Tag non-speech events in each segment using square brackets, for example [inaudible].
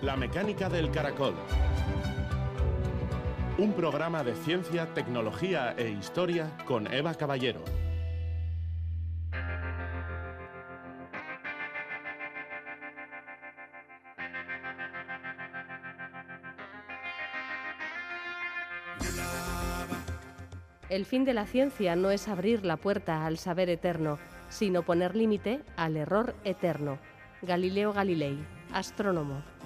La mecánica del caracol. Un programa de ciencia, tecnología e historia con Eva Caballero. El fin de la ciencia no es abrir la puerta al saber eterno, sino poner límite al error eterno. Galileo Galilei, astrónomo.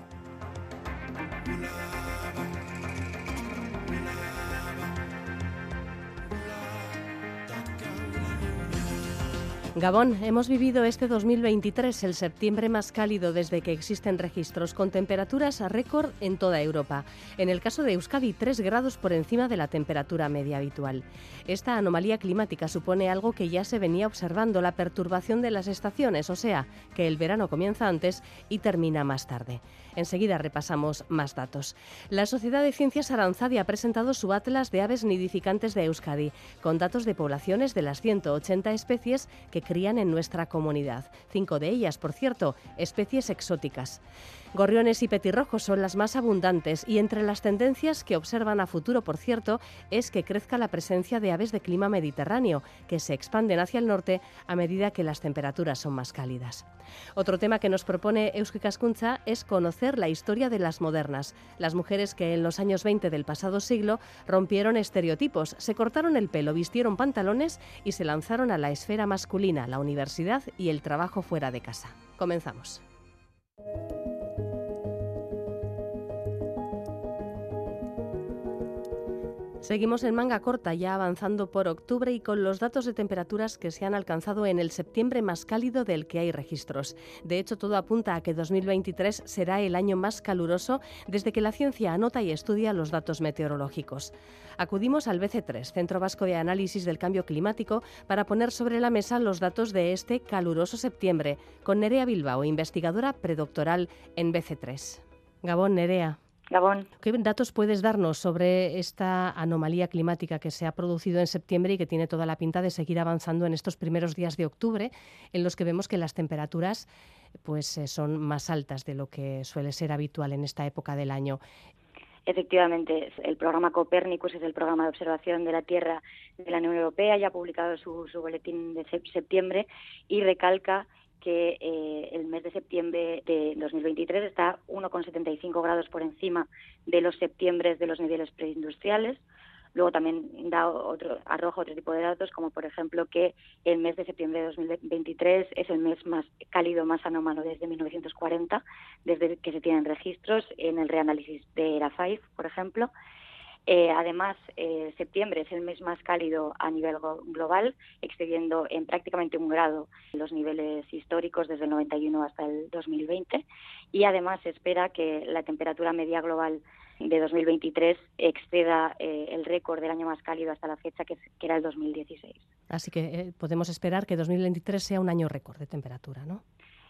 Gabón, hemos vivido este 2023, el septiembre más cálido desde que existen registros, con temperaturas a récord en toda Europa. En el caso de Euskadi, 3 grados por encima de la temperatura media habitual. Esta anomalía climática supone algo que ya se venía observando, la perturbación de las estaciones, o sea, que el verano comienza antes y termina más tarde. Enseguida repasamos más datos. La Sociedad de Ciencias Aranzadi ha presentado su Atlas de aves nidificantes de Euskadi, con datos de poblaciones de las 180 especies que crían en nuestra comunidad. Cinco de ellas, por cierto, especies exóticas. Gorriones y petirrojos son las más abundantes y entre las tendencias que observan a futuro, por cierto, es que crezca la presencia de aves de clima mediterráneo, que se expanden hacia el norte a medida que las temperaturas son más cálidas. Otro tema que nos propone Euski Cascunza es conocer la historia de las modernas, las mujeres que en los años 20 del pasado siglo rompieron estereotipos, se cortaron el pelo, vistieron pantalones y se lanzaron a la esfera masculina, la universidad y el trabajo fuera de casa. Comenzamos. Seguimos en manga corta, ya avanzando por octubre y con los datos de temperaturas que se han alcanzado en el septiembre más cálido del que hay registros. De hecho, todo apunta a que 2023 será el año más caluroso desde que la ciencia anota y estudia los datos meteorológicos. Acudimos al BC3, Centro Vasco de Análisis del Cambio Climático, para poner sobre la mesa los datos de este caluroso septiembre, con Nerea Bilbao, investigadora predoctoral en BC3. Gabón, Nerea. ¿Qué datos puedes darnos sobre esta anomalía climática que se ha producido en septiembre y que tiene toda la pinta de seguir avanzando en estos primeros días de octubre, en los que vemos que las temperaturas pues eh, son más altas de lo que suele ser habitual en esta época del año? Efectivamente, el programa Copérnicus es el programa de observación de la Tierra de la Unión Europea, ya ha publicado su, su boletín de septiembre y recalca que eh, el mes de septiembre de 2023 está 1,75 grados por encima de los septiembres de los niveles preindustriales. Luego también da otro, arroja otro tipo de datos, como por ejemplo que el mes de septiembre de 2023 es el mes más cálido, más anómalo desde 1940, desde que se tienen registros en el reanálisis de la FAIF, por ejemplo. Eh, además, eh, septiembre es el mes más cálido a nivel global, excediendo en prácticamente un grado los niveles históricos desde el 91 hasta el 2020. Y además se espera que la temperatura media global de 2023 exceda eh, el récord del año más cálido hasta la fecha, que, que era el 2016. Así que podemos esperar que 2023 sea un año récord de temperatura, ¿no?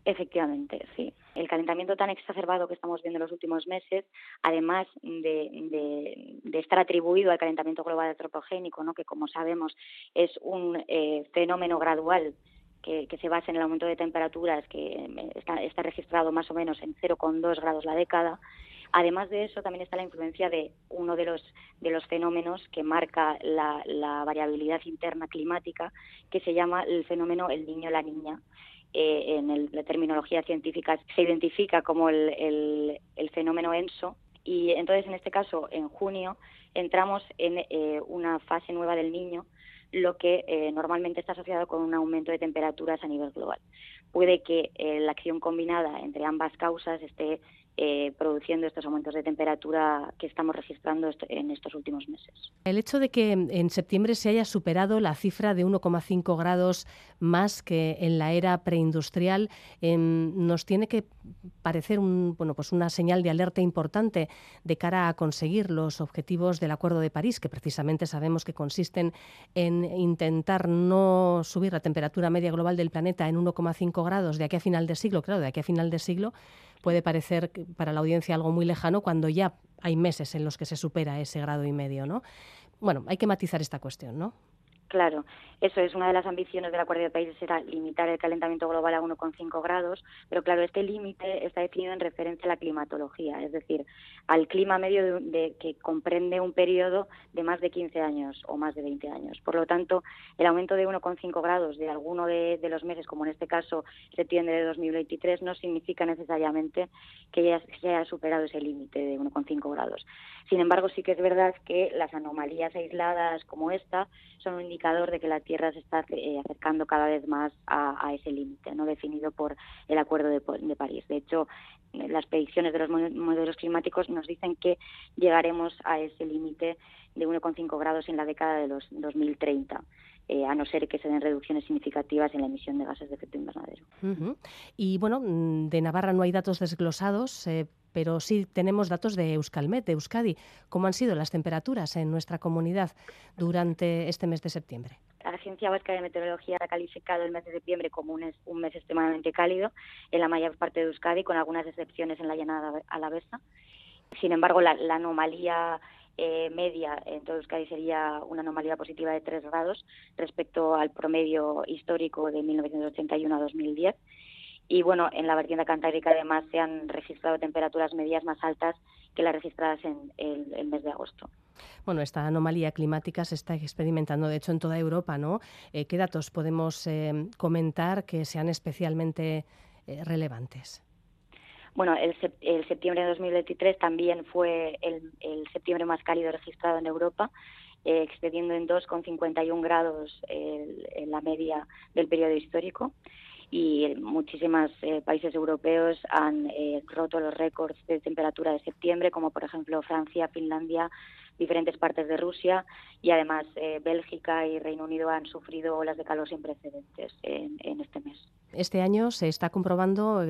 Efectivamente, sí. El calentamiento tan exacerbado que estamos viendo en los últimos meses, además de, estar atribuido al calentamiento global antropogénico, ¿no? que como sabemos es un eh, fenómeno gradual que, se basa en el aumento de temperaturas que eh, está, registrado más o menos en 0,2 grados la década. Además de eso, también está la influencia de uno de los, de los fenómenos que marca la, la variabilidad interna climática, que se llama el fenómeno el niño-la niña, eh, en la terminología científica se identifica como el, fenómeno ENSO y entonces en este caso en junio entramos en eh, una fase nueva del niño lo que eh, normalmente está asociado con un aumento de temperaturas a nivel global. Puede que la acción combinada entre ambas causas esté eh, produciendo estos aumentos de temperatura que estamos registrando en estos últimos meses. El hecho de que en septiembre se haya superado la cifra de 1,5 grados más que en la era preindustrial em, nos tiene que parecer un, bueno, pues una señal de alerta importante de cara a conseguir los objetivos del Acuerdo de París, que precisamente sabemos que consisten en intentar no subir la temperatura media global del planeta en 1,5 grados de aquí a final de siglo. Claro, de aquí a final de siglo puede parecer para la audiencia algo muy lejano cuando ya hay meses en los que se supera ese grado y medio, ¿no? Bueno, hay que matizar esta cuestión, ¿no? Claro, eso es una de las ambiciones del Acuerdo de Países, era limitar el calentamiento global a 1,5 grados, pero claro, este límite está definido en referencia a la climatología, es decir, al clima medio de, que comprende un periodo de más de 15 años o más de 20 años. Por lo tanto, el aumento de 1,5 grados de alguno de, los meses, como en este caso septiembre de 2023, no significa necesariamente que ya se haya superado ese límite de 1,5 grados. Sin embargo, sí que es verdad que las anomalías aisladas como esta son un indicador de que la Tierra se está eh, acercando cada vez más a, ese límite no definido por el Acuerdo de, París. De hecho, las predicciones de los modelos climáticos nos dicen que llegaremos a ese límite de 1,5 grados en la década de los 2030. Eh, a no ser que se den reducciones significativas en la emisión de gases de efecto invernadero. Y bueno, mm, de Navarra no hay datos desglosados, eh, pero sí tenemos datos de Euskalmet, de Euskadi. ¿Cómo han sido las temperaturas en nuestra comunidad durante este mes de septiembre? La Agencia Vasca de Meteorología ha calificado el mes de septiembre como un, mes extremadamente cálido en la mayor parte de Euskadi, con algunas excepciones en la llanada alavesa. Sin embargo, la, anomalía eh, media en todo Euskadi sería una anomalía positiva de 3 grados respecto al promedio histórico de 1981 a 2010 y bueno, en la vertiente cantábrica además se han registrado temperaturas medias más altas que las registradas en el, mes de agosto. Bueno, esta anomalía climática se está experimentando, de hecho, en toda Europa, ¿no? Eh, ¿Qué datos podemos eh, comentar que sean especialmente eh, relevantes? Bueno, el, septiembre de 2023 también fue el, septiembre más cálido registrado en Europa, excediendo en 2,51 grados la media del periodo histórico y muchísimos eh, países europeos han eh, roto los récords de temperatura de septiembre, como por ejemplo Francia, Finlandia, diferentes partes de Rusia y además eh, Bélgica y Reino Unido han sufrido olas de calor sin precedentes en, este mes. Este año se está comprobando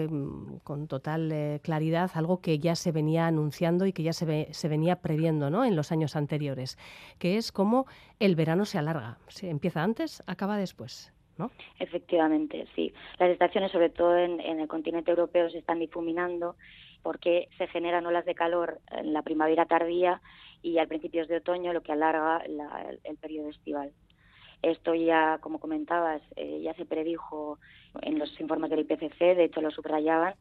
con total claridad algo que ya se venía anunciando y que ya se, se venía previendo ¿no? en los años anteriores, que es cómo el verano se alarga. Se empieza antes, acaba después. Efectivamente, sí. Las estaciones, sobre todo en, el continente europeo, se están difuminando porque se generan olas de calor en la primavera tardía y al principios de otoño, lo que alarga el, periodo estival. Esto ya, como comentabas, eh, ya se predijo en los informes del IPCC, de hecho lo subrayaban.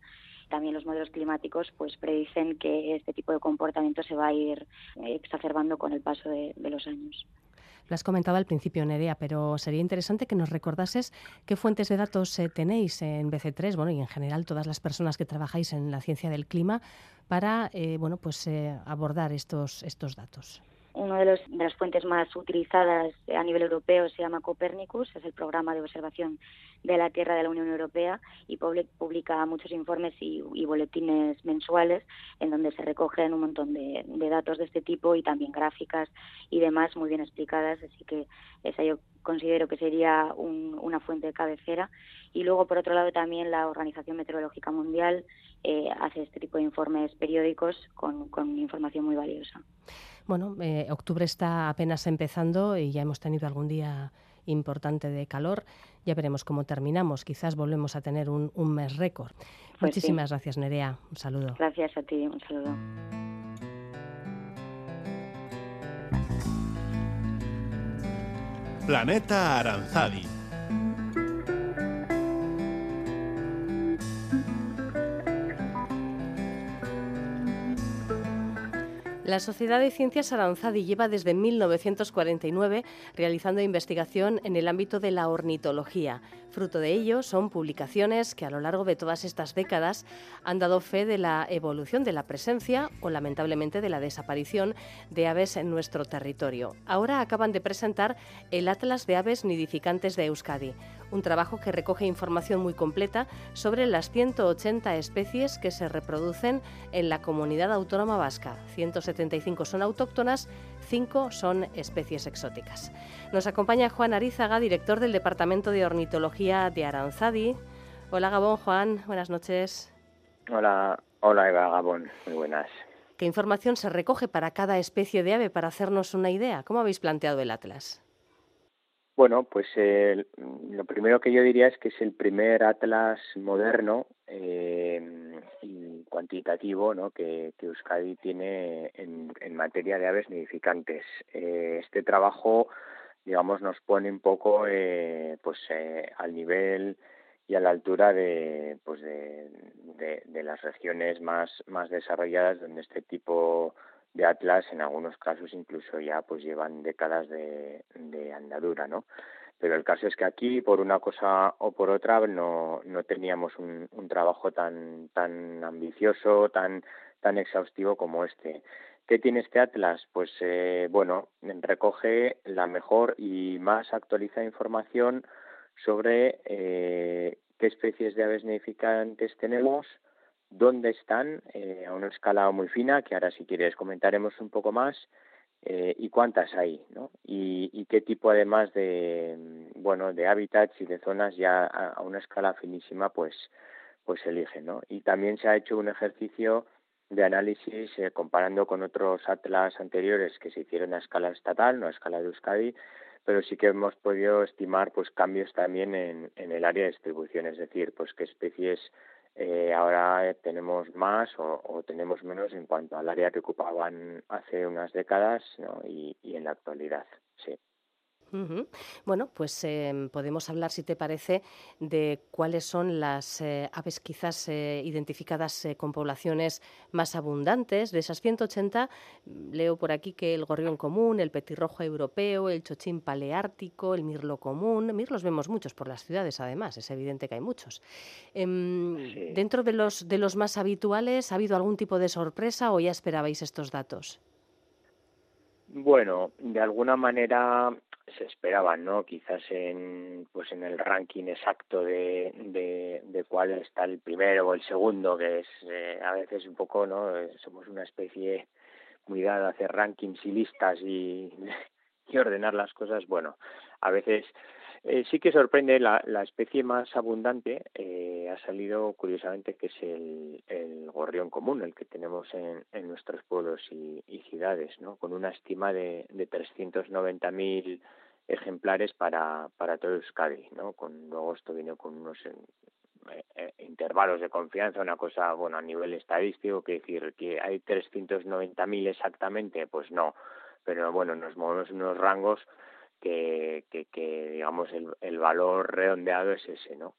También los modelos climáticos pues predicen que este tipo de comportamiento se va a ir exacerbando con el paso de los años. Lo has comentado al principio, Nerea, pero sería interesante que nos recordases qué fuentes de datos eh, tenéis en BC3, bueno, y en general todas las personas que trabajáis en la ciencia del clima para, eh, bueno, pues eh, abordar estos, estos datos. Una de, de, las fuentes más utilizadas a nivel europeo se llama Copernicus, es el programa de observación de la Tierra de la Unión Europea y publica muchos informes y, boletines mensuales en donde se recogen un montón de, datos de este tipo y también gráficas y demás muy bien explicadas, así que esa yo considero que sería una fuente de cabecera. Y luego, por otro lado, también la Organización Meteorológica Mundial eh, hace este tipo de informes periódicos con, con información muy valiosa. Bueno, eh, octubre está apenas empezando y ya hemos tenido algún día importante de calor. Ya veremos cómo terminamos. Quizás volvemos a tener un, mes récord. Pues Muchísimas gracias, Nerea. Un saludo. Gracias a ti. Un saludo. Planeta Aranzadi La Sociedad de Ciencias Aranzadi lleva desde 1949 realizando investigación en el ámbito de la ornitología. Fruto de ello son publicaciones que a lo largo de todas estas décadas han dado fe de la evolución de la presencia o lamentablemente de la desaparición de aves en nuestro territorio. Ahora acaban de presentar el Atlas de Aves Nidificantes de Euskadi, un trabajo que recoge información muy completa sobre las 180 especies que se reproducen en la comunidad autónoma vasca. 175 son autóctonas, 5 son especies exóticas. Nos acompaña Juan Arizaga, director del Departamento de Ornitología de Aranzadi. Hola Gabón, Juan, buenas noches. Hola, hola Eva Gabón, muy buenas. ¿Qué información se recoge para cada especie de ave para hacernos una idea? ¿Cómo habéis planteado el atlas? Bueno, pues lo primero que yo diría es que es el primer atlas moderno eh, cuantitativo ¿no? que, Euskadi tiene en, materia de aves nidificantes. Eh, este trabajo digamos, nos pone un poco eh, pues eh, al nivel y a la altura de, pues de, de, las regiones más, más desarrolladas donde este tipo de atlas en algunos casos incluso ya pues llevan décadas de, de andadura, ¿no? Pero el caso es que aquí, por una cosa o por otra, no, no teníamos un, un trabajo tan, tan ambicioso, tan, tan exhaustivo como este. ¿Qué tiene este atlas? Pues eh, bueno, recoge la mejor y más actualizada información sobre eh, qué especies de aves nidificantes tenemos, dónde están, eh, a una escala muy fina, que ahora si quieres comentaremos un poco más, y cuántas hay, ¿no? Y, qué tipo además de, bueno, de hábitats y de zonas ya a, una escala finísima, pues, pues eligen, ¿no? Y también se ha hecho un ejercicio de análisis eh, comparando con otros atlas anteriores que se hicieron a escala estatal, no a escala de Euskadi, pero sí que hemos podido estimar pues cambios también en, en el área de distribución, es decir, pues qué especies eh, ahora tenemos más o, o, tenemos menos en cuanto al área que ocupaban hace unas décadas ¿no? y, y en la actualidad. Sí. Bueno, pues em, podemos hablar, si te parece, de cuáles son las eh, aves quizás eh, identificadas eh, con poblaciones más abundantes. De esas 180, mm, leo por aquí que el gorrión común, el petirrojo europeo, el chochín paleártico, el mirlo común. Mirlos vemos muchos por las ciudades, además, es evidente que hay muchos. Em, dentro de los, de los más habituales, ¿ha habido algún tipo de sorpresa o ya esperabais estos datos? Bueno, de alguna manera se esperaban, ¿no? Quizás en pues en el ranking exacto de, de, cuál está el primero o el segundo, que es eh, a veces un poco, ¿no? Eh, somos una especie muy dada a hacer rankings y listas y, [laughs] y ordenar las cosas. Bueno, a veces eh, sí que sorprende la, la especie más abundante eh, ha salido curiosamente que es el, el gorrión común el que tenemos en, en nuestros pueblos y, y, ciudades no con una estima de, de 390.000 ejemplares para para todo Euskadi no con luego esto vino con unos eh, eh, intervalos de confianza una cosa bueno a nivel estadístico que decir que hay 390.000 exactamente pues no. Pero bueno nos movemos en unos rangos que, digamos el, el, valor redondeado es ese, ¿no?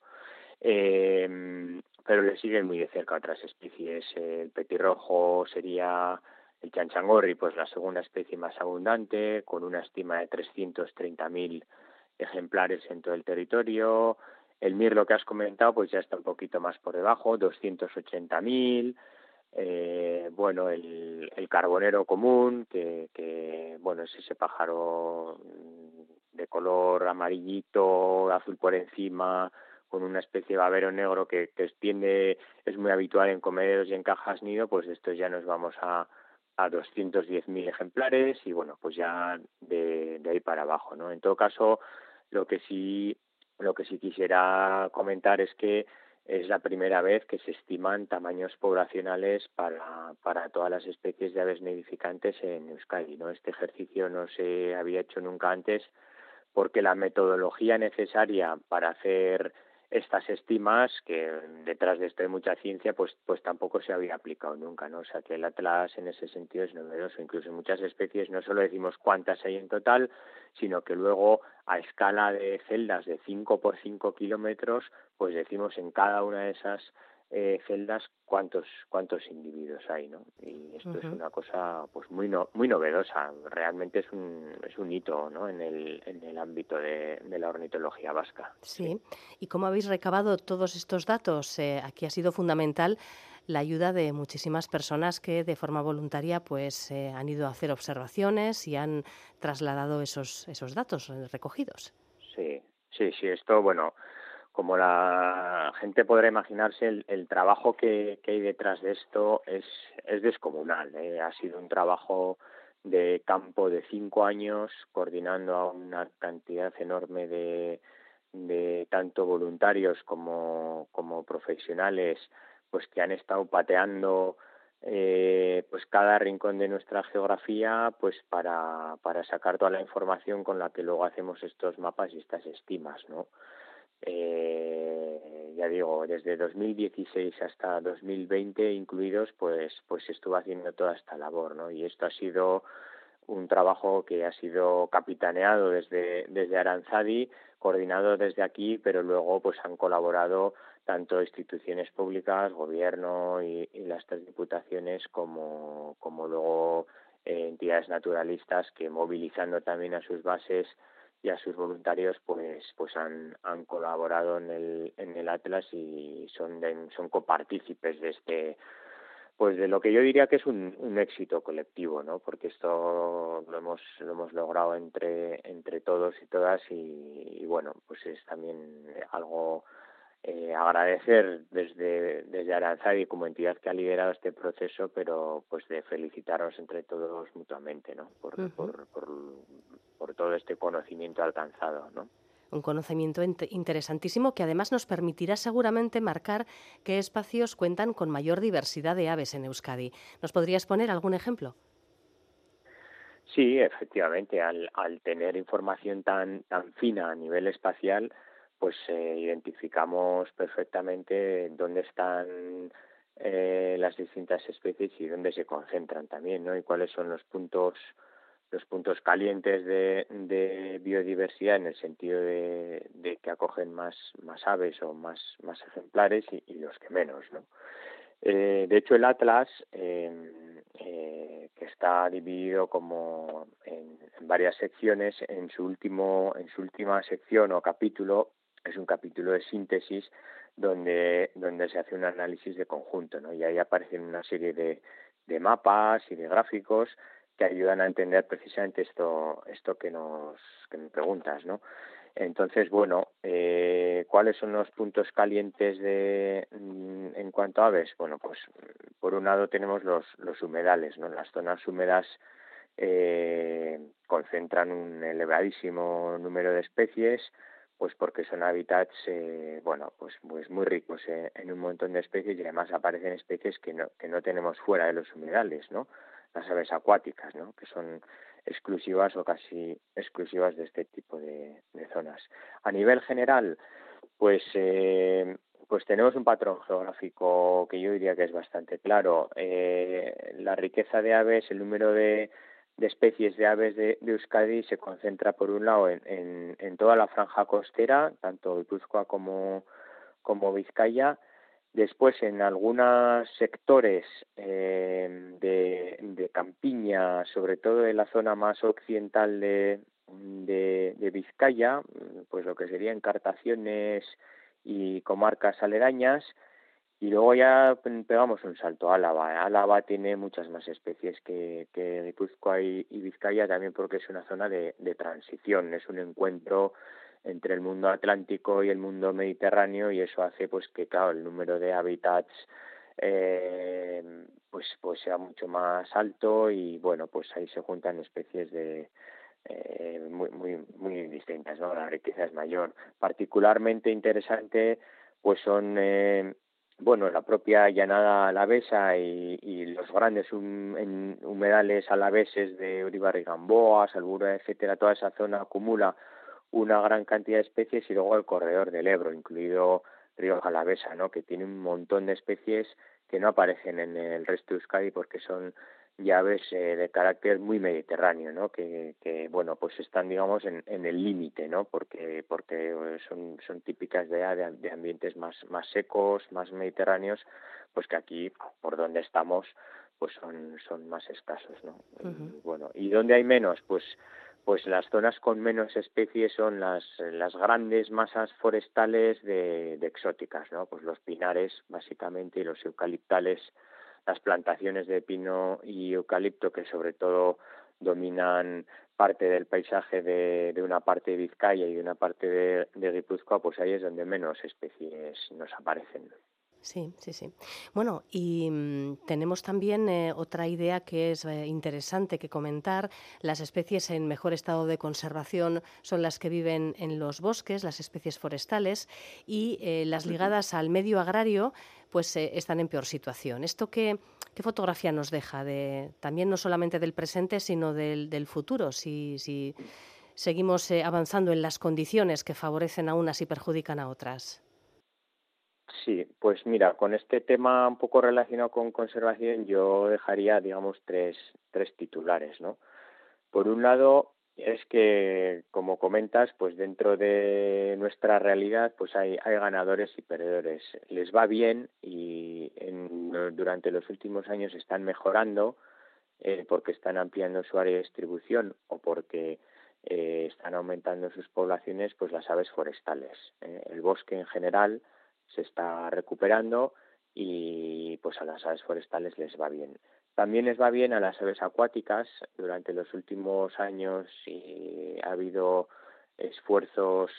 Eh, pero le siguen muy de cerca otras especies. El petirrojo sería el chanchangorri, pues la segunda especie más abundante, con una estima de 330.000 ejemplares en todo el territorio. El mirlo que has comentado, pues ya está un poquito más por debajo, 280.000. Eh, bueno, el, el carbonero común, que bueno, es ese pájaro de color amarillito, azul por encima, con una especie de babero negro que, que extiende, es muy habitual en comederos y en cajas nido, pues estos ya nos vamos a, a 210.000 ejemplares y bueno, pues ya de, de ahí para abajo, ¿no? En todo caso, lo que sí, lo que sí quisiera comentar es que es la primera vez que se estiman tamaños poblacionales para, para todas las especies de aves nidificantes en Euskadi. ¿no? Este ejercicio no se había hecho nunca antes porque la metodología necesaria para hacer estas estimas, que detrás de esto hay mucha ciencia, pues, pues tampoco se había aplicado nunca, ¿no? O sea que el Atlas en ese sentido es novedoso. Incluso en muchas especies no solo decimos cuántas hay en total, sino que luego a escala de celdas de 5 por 5 kilómetros, pues decimos en cada una de esas eh, celdas cuántos cuántos individuos hay no y esto es una cosa pues muy no, muy novedosa. Realmente es un es un hito no en el en el ámbito de, de la ornitología vasca. Sí. y cómo habéis recabado todos estos datos eh, aquí ha sido fundamental la ayuda de muchísimas personas que de forma voluntaria pues eh, han ido a hacer observaciones y han trasladado esos esos datos recogidos. Sí sí sí esto bueno como la gente podrá imaginarse, el, trabajo que, que, hay detrás de esto es, es descomunal. ¿eh? Ha sido un trabajo de campo de cinco años, coordinando a una cantidad enorme de, de tanto voluntarios como, como profesionales, pues que han estado pateando eh, pues cada rincón de nuestra geografía pues para, para sacar toda la información con la que luego hacemos estos mapas y estas estimas, ¿no? Eh, ya digo, desde 2016 hasta 2020 incluidos, pues, pues estuvo haciendo toda esta labor, ¿no? Y esto ha sido un trabajo que ha sido capitaneado desde, desde Aranzadi, coordinado desde aquí, pero luego pues han colaborado tanto instituciones públicas, gobierno y, las tres diputaciones, como, como luego eh, entidades naturalistas que movilizando también a sus bases y a sus voluntarios pues pues han, han colaborado en el en el Atlas y son son copartícipes de este pues de lo que yo diría que es un, un éxito colectivo no porque esto lo hemos lo hemos logrado entre entre todos y todas y, bueno pues es también algo eh, agradecer desde desde Aranzadi como entidad que ha liderado este proceso pero pues de felicitarnos entre todos mutuamente no por, por, por por todo este conocimiento alcanzado, ¿no? Un conocimiento interesantísimo que además nos permitirá seguramente marcar qué espacios cuentan con mayor diversidad de aves en Euskadi. ¿Nos podrías poner algún ejemplo? Sí, efectivamente, al, tener información tan, tan fina a nivel espacial, pues eh, identificamos perfectamente dónde están eh, las distintas especies y dónde se concentran también, ¿no? Y cuáles son los puntos los puntos calientes de, biodiversidad en el sentido de, que acogen más, más aves o más, más ejemplares y, los que menos. ¿no? Eh, de hecho, el Atlas, em, que está dividido como en, varias secciones, en su, último, en su última sección o capítulo, es un capítulo de síntesis donde, donde se hace un análisis de conjunto, ¿no? y ahí aparecen una serie de, de mapas y de gráficos que ayudan a entender precisamente esto esto que nos que me preguntas no entonces bueno eh, cuáles son los puntos calientes de mm, en cuanto a aves bueno pues por un lado tenemos los los humedales no las zonas húmedas eh, concentran un elevadísimo número de especies pues porque son hábitats eh, bueno pues pues muy ricos en un montón de especies y además aparecen especies que no que no tenemos fuera de los humedales no las aves acuáticas, ¿no? que son exclusivas o casi exclusivas de este tipo de, zonas. A nivel general, pues eh, pues tenemos un patrón geográfico que yo diría que es bastante claro. Eh, la riqueza de aves, el número de, especies de aves de, Euskadi se concentra por un lado en, en, toda la franja costera, tanto Guipúzcoa como, como Vizcaya, Después, en algunos sectores eh, de, de, campiña, sobre todo en la zona más occidental de, de, Vizcaya, pues lo que serían encartaciones y comarcas aledañas, y luego ya pegamos un salto. A Álava. Álava tiene muchas más especies que, que Guipúzcoa y, y, Vizcaya, también porque es una zona de, de transición, es un encuentro entre el mundo atlántico y el mundo mediterráneo y eso hace pues que claro el número de hábitats eh, pues pues sea mucho más alto y bueno pues ahí se juntan especies de eh, muy muy muy distintas no la riqueza es mayor. Particularmente interesante pues son eh, bueno, la propia llanada alavesa y, los grandes humedales alaveses de Uribarri y Gamboa, Salbura, etcétera, toda esa zona acumula una gran cantidad de especies y luego el corredor del Ebro, incluido Río Jalavesa, ¿no? que tiene un montón de especies que no aparecen en el resto de Euskadi porque son llaves eh, de carácter muy mediterráneo, ¿no? Que, que bueno, pues están, digamos, en, en el límite, ¿no? Porque, porque eh, son, son típicas de, de, ambientes más, más secos, más mediterráneos, pues que aquí, por donde estamos, pues son, son más escasos, ¿no? Bueno, ¿y dónde hay menos? Pues pues las zonas con menos especies son las, las grandes masas forestales de, de, exóticas, ¿no? Pues los pinares, básicamente, y los eucaliptales, las plantaciones de pino y eucalipto que sobre todo dominan parte del paisaje de, de una parte de Vizcaya y de una parte de, de Guipúzcoa, pues ahí es donde menos especies nos aparecen. Sí, sí, sí. Bueno, y mm, tenemos también eh, otra idea que es eh, interesante que comentar. Las especies en mejor estado de conservación son las que viven en los bosques, las especies forestales, y eh, las ligadas al medio agrario pues están en peor situación. ¿Esto qué, qué, fotografía nos deja de también no solamente del presente, sino del, del futuro? Si, si seguimos avanzando en las condiciones que favorecen a unas y perjudican a otras. Sí, pues mira, con este tema un poco relacionado con conservación, yo dejaría, digamos, tres, tres titulares, ¿no? Por un lado, es que, como comentas, pues dentro de nuestra realidad, pues hay, hay ganadores y perdedores. Les va bien y durante los últimos años están mejorando eh, porque están ampliando su área de distribución o porque eh, están aumentando sus poblaciones, pues las aves forestales. Eh. El bosque en general se está recuperando y pues a las aves forestales les va bien. También les va bien a las aves acuáticas. Durante los últimos años y ha habido esfuerzos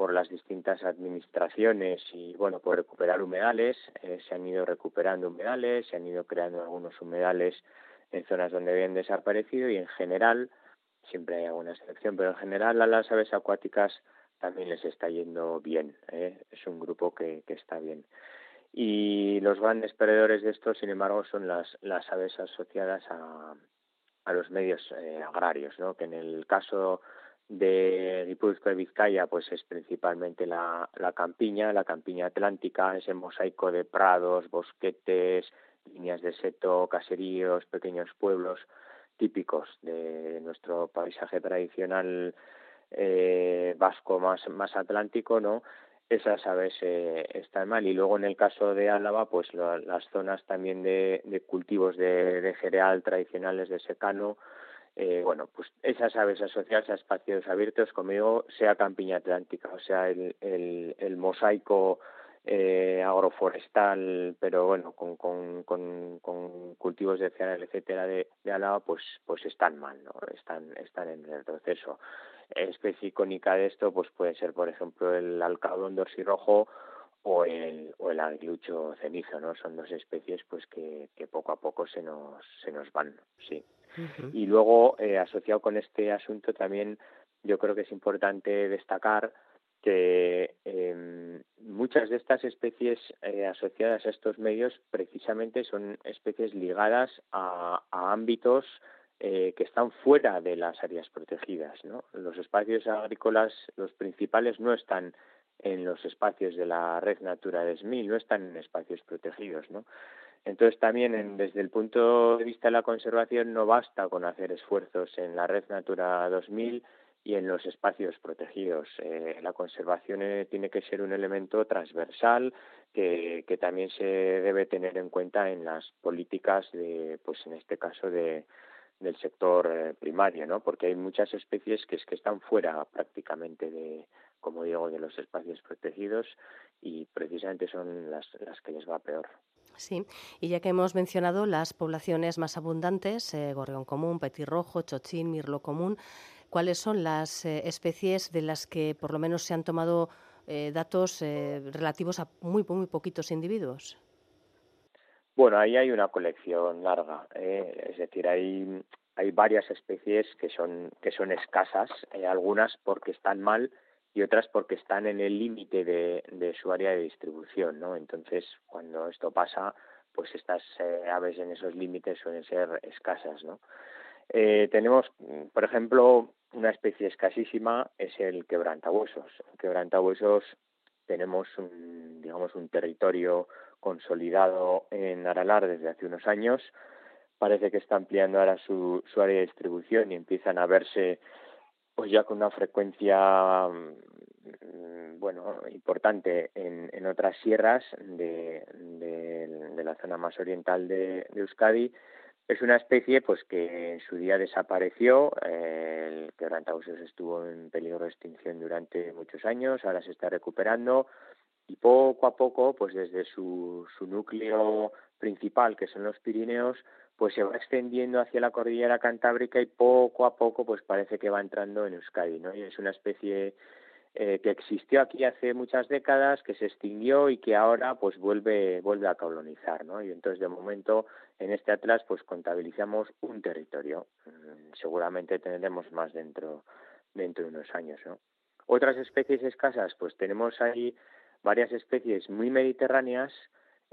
por las distintas administraciones y bueno por recuperar humedales eh, se han ido recuperando humedales se han ido creando algunos humedales en zonas donde habían desaparecido y en general siempre hay alguna excepción pero en general a las aves acuáticas también les está yendo bien ¿eh? es un grupo que, que está bien y los grandes perdedores de esto, sin embargo, son las, las aves asociadas a, a los medios eh, agrarios, ¿no? que en el caso de Guipúzcoa y Vizcaya pues es principalmente la, la campiña, la campiña atlántica, ese mosaico de prados, bosquetes, líneas de seto, caseríos, pequeños pueblos típicos de nuestro paisaje tradicional eh, vasco más, más atlántico, ¿no? esas aves eh, están mal. Y luego en el caso de Álava, pues las zonas también de, cultivos de, cereal tradicionales de secano, eh, bueno, pues esas aves asociadas a espacios abiertos, como digo, sea campiña atlántica, o sea, el, el, el mosaico eh, agroforestal, pero bueno, con, con, con, con, cultivos de cereal, etcétera, de, de Álava, pues, pues están mal, ¿no? Están, están en el proceso especie icónica de esto pues puede ser por ejemplo el alcaudón dorsirrojo o el o el aguilucho cenizo no son dos especies pues que, que poco a poco se nos se nos van sí. Y luego eh, asociado con este asunto también yo creo que es importante destacar que eh, muchas de estas especies eh, asociadas a estos medios precisamente son especies ligadas a, a ámbitos eh, que están fuera de las áreas protegidas. ¿no? Los espacios agrícolas, los principales, no están en los espacios de la red Natura 2000, no están en espacios protegidos. ¿no? Entonces también desde el punto de vista de la conservación no basta con hacer esfuerzos en la red Natura 2000 y en los espacios protegidos. Eh, la conservación eh, tiene que ser un elemento transversal que, que, también se debe tener en cuenta en las políticas de, pues en este caso de, del sector eh, primario, ¿no? Porque hay muchas especies que es que están fuera prácticamente de, como digo, de los espacios protegidos y precisamente son las, las que les va peor. Sí, y ya que hemos mencionado las poblaciones más abundantes, eh, gorrión común, petirrojo, chochín, mirlo común, ¿cuáles son las eh, especies de las que por lo menos se han tomado datos relativos a muy, muy poquitos individuos? Bueno, ahí hay una colección larga, ¿eh? es decir, hay, hay varias especies que son, que son escasas, eh, algunas porque están mal y otras porque están en el límite de, de su área de distribución, ¿no? Entonces, cuando esto pasa, pues estas eh, aves en esos límites suelen ser escasas, ¿no? Tenemos, por ejemplo, una especie escasísima es el quebrantahuesos. El quebrantahuesos tenemos un, digamos, un territorio consolidado en Aralar desde hace unos años. Parece que está ampliando ahora su, su área de distribución y empiezan a verse pues ya con una frecuencia mm, bueno importante en, en otras sierras de, de, la zona más oriental de, Euskadi es una especie pues que en su día desapareció el quebrantausos estuvo en peligro de extinción durante muchos años ahora se está recuperando y poco a poco, pues desde su, su núcleo principal, que son los Pirineos, pues se va extendiendo hacia la cordillera cantábrica y poco a poco pues parece que va entrando en Euskadi, ¿no? Y es una especie eh, que existió aquí hace muchas décadas, que se extinguió y que ahora pues vuelve vuelve a colonizar, ¿no? Y entonces de momento en este atlas pues contabilizamos un territorio. Mm, seguramente tendremos más dentro dentro de unos años, ¿no? Otras especies escasas, pues tenemos ahí varias especies muy mediterráneas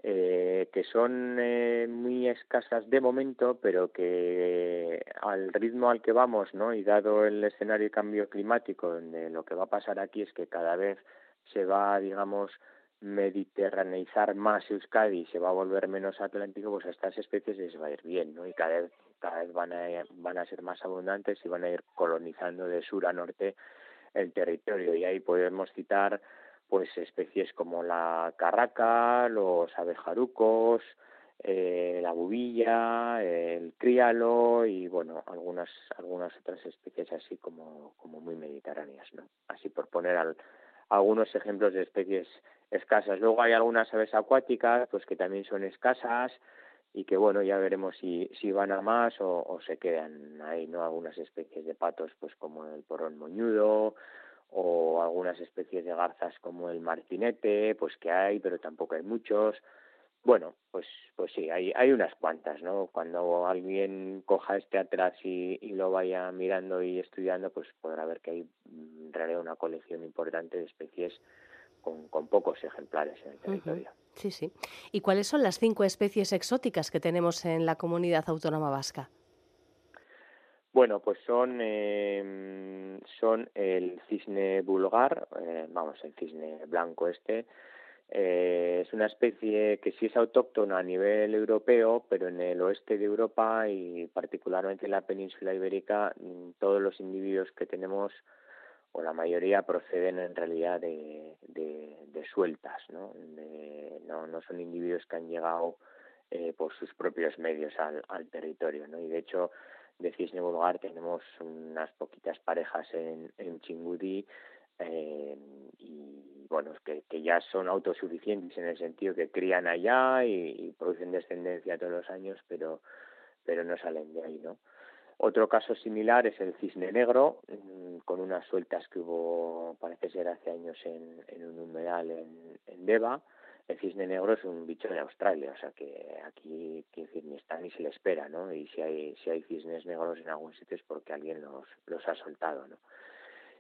eh, que son eh, muy escasas de momento, pero que al ritmo al que vamos, ¿no? Y dado el escenario de cambio climático, donde lo que va a pasar aquí es que cada vez se va, digamos, mediterraneizar más Euskadi y se va a volver menos atlántico, pues a estas especies les va a ir bien, ¿no? Y cada vez, cada vez van, a, van a ser más abundantes y van a ir colonizando de sur a norte el territorio. Y ahí podemos citar pues especies como la carraca, los abejarucos, eh, la bubilla, el críalo y bueno, algunas algunas otras especies así como como muy mediterráneas, ¿no? Así por poner al, algunos ejemplos de especies escasas. Luego hay algunas aves acuáticas pues que también son escasas y que bueno, ya veremos si si van a más o, se quedan ahí, ¿no? Algunas especies de patos pues como el porrón moñudo, o algunas especies de garzas como el martinete, pues que hay, pero tampoco hay muchos. Bueno, pues pues sí, hay hay unas cuantas, ¿no? Cuando alguien coja este atrás y, y lo vaya mirando y estudiando, pues podrá ver que hay mm, en realidad una colección importante de especies con, con pocos ejemplares en el territorio. Sí, sí. ¿Y cuáles son las cinco especies exóticas que tenemos en la comunidad autónoma vasca? Bueno, pues son eh, son el cisne vulgar, eh, vamos, el cisne blanco este. Eh, es una especie que sí es autóctona a nivel europeo, pero en el oeste de Europa y particularmente en la península ibérica, mm, todos los individuos que tenemos, o la mayoría, proceden en realidad de, de, sueltas, ¿no? ¿no? No son individuos que han llegado eh, por sus propios medios al, al territorio, ¿no? Y de hecho, de cisne vulgar tenemos unas poquitas parejas en, en Chingudí eh, y bueno, que, que ya son autosuficientes en el sentido que crían allá y, y, producen descendencia todos los años, pero, pero no salen de ahí, ¿no? Otro caso similar es el cisne negro, mm, con unas sueltas que hubo, parece ser hace años en, en un humedal en, en Deva, el cisne negro es un bicho de Australia, o sea que aquí decir, ni está ni se le espera, ¿no? Y si hay, si hay cisnes negros en algún sitio es porque alguien los, los ha soltado, ¿no?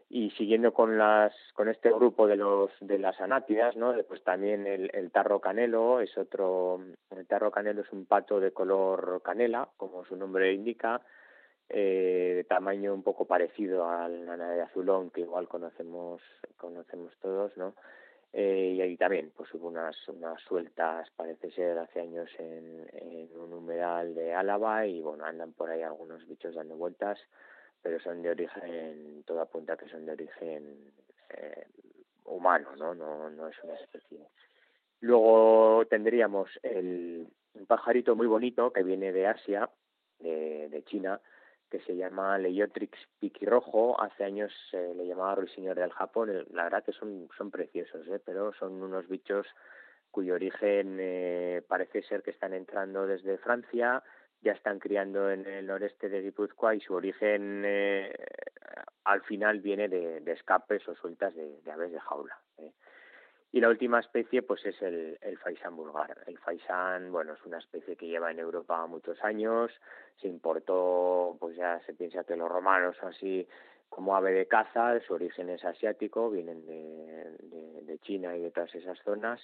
Y siguiendo con las con este grupo de los de las anátidas, ¿no? Pues también el, el tarro canelo es otro el tarro canelo es un pato de color canela, como su nombre indica, eh, de tamaño un poco parecido al nana de azulón que igual conocemos conocemos todos, ¿no? Eh, y ahí también pues hubo unas, unas sueltas, parece ser, hace años en, en un humedal de Álava y bueno, andan por ahí algunos bichos dando vueltas, pero son de origen, todo apunta que son de origen eh, humano, ¿no? ¿no? No es una especie. Luego tendríamos el, un pajarito muy bonito que viene de Asia, de, de China, que se llama Leiotrix piquirrojo. Hace años se le llamaba ruiseñor del Japón. La verdad que son, son preciosos, ¿eh? pero son unos bichos cuyo origen eh, parece ser que están entrando desde Francia, ya están criando en el noreste de Guipúzcoa y su origen eh, al final viene de, escapes o sueltas de, de aves de jaula. Y la última especie pues es el, el faisán vulgar. El faisán, bueno, es una especie que lleva en Europa muchos años, se importó, pues ya se piensa que los romanos así como ave de caza, su origen es asiático, vienen de, de, China y de todas esas zonas.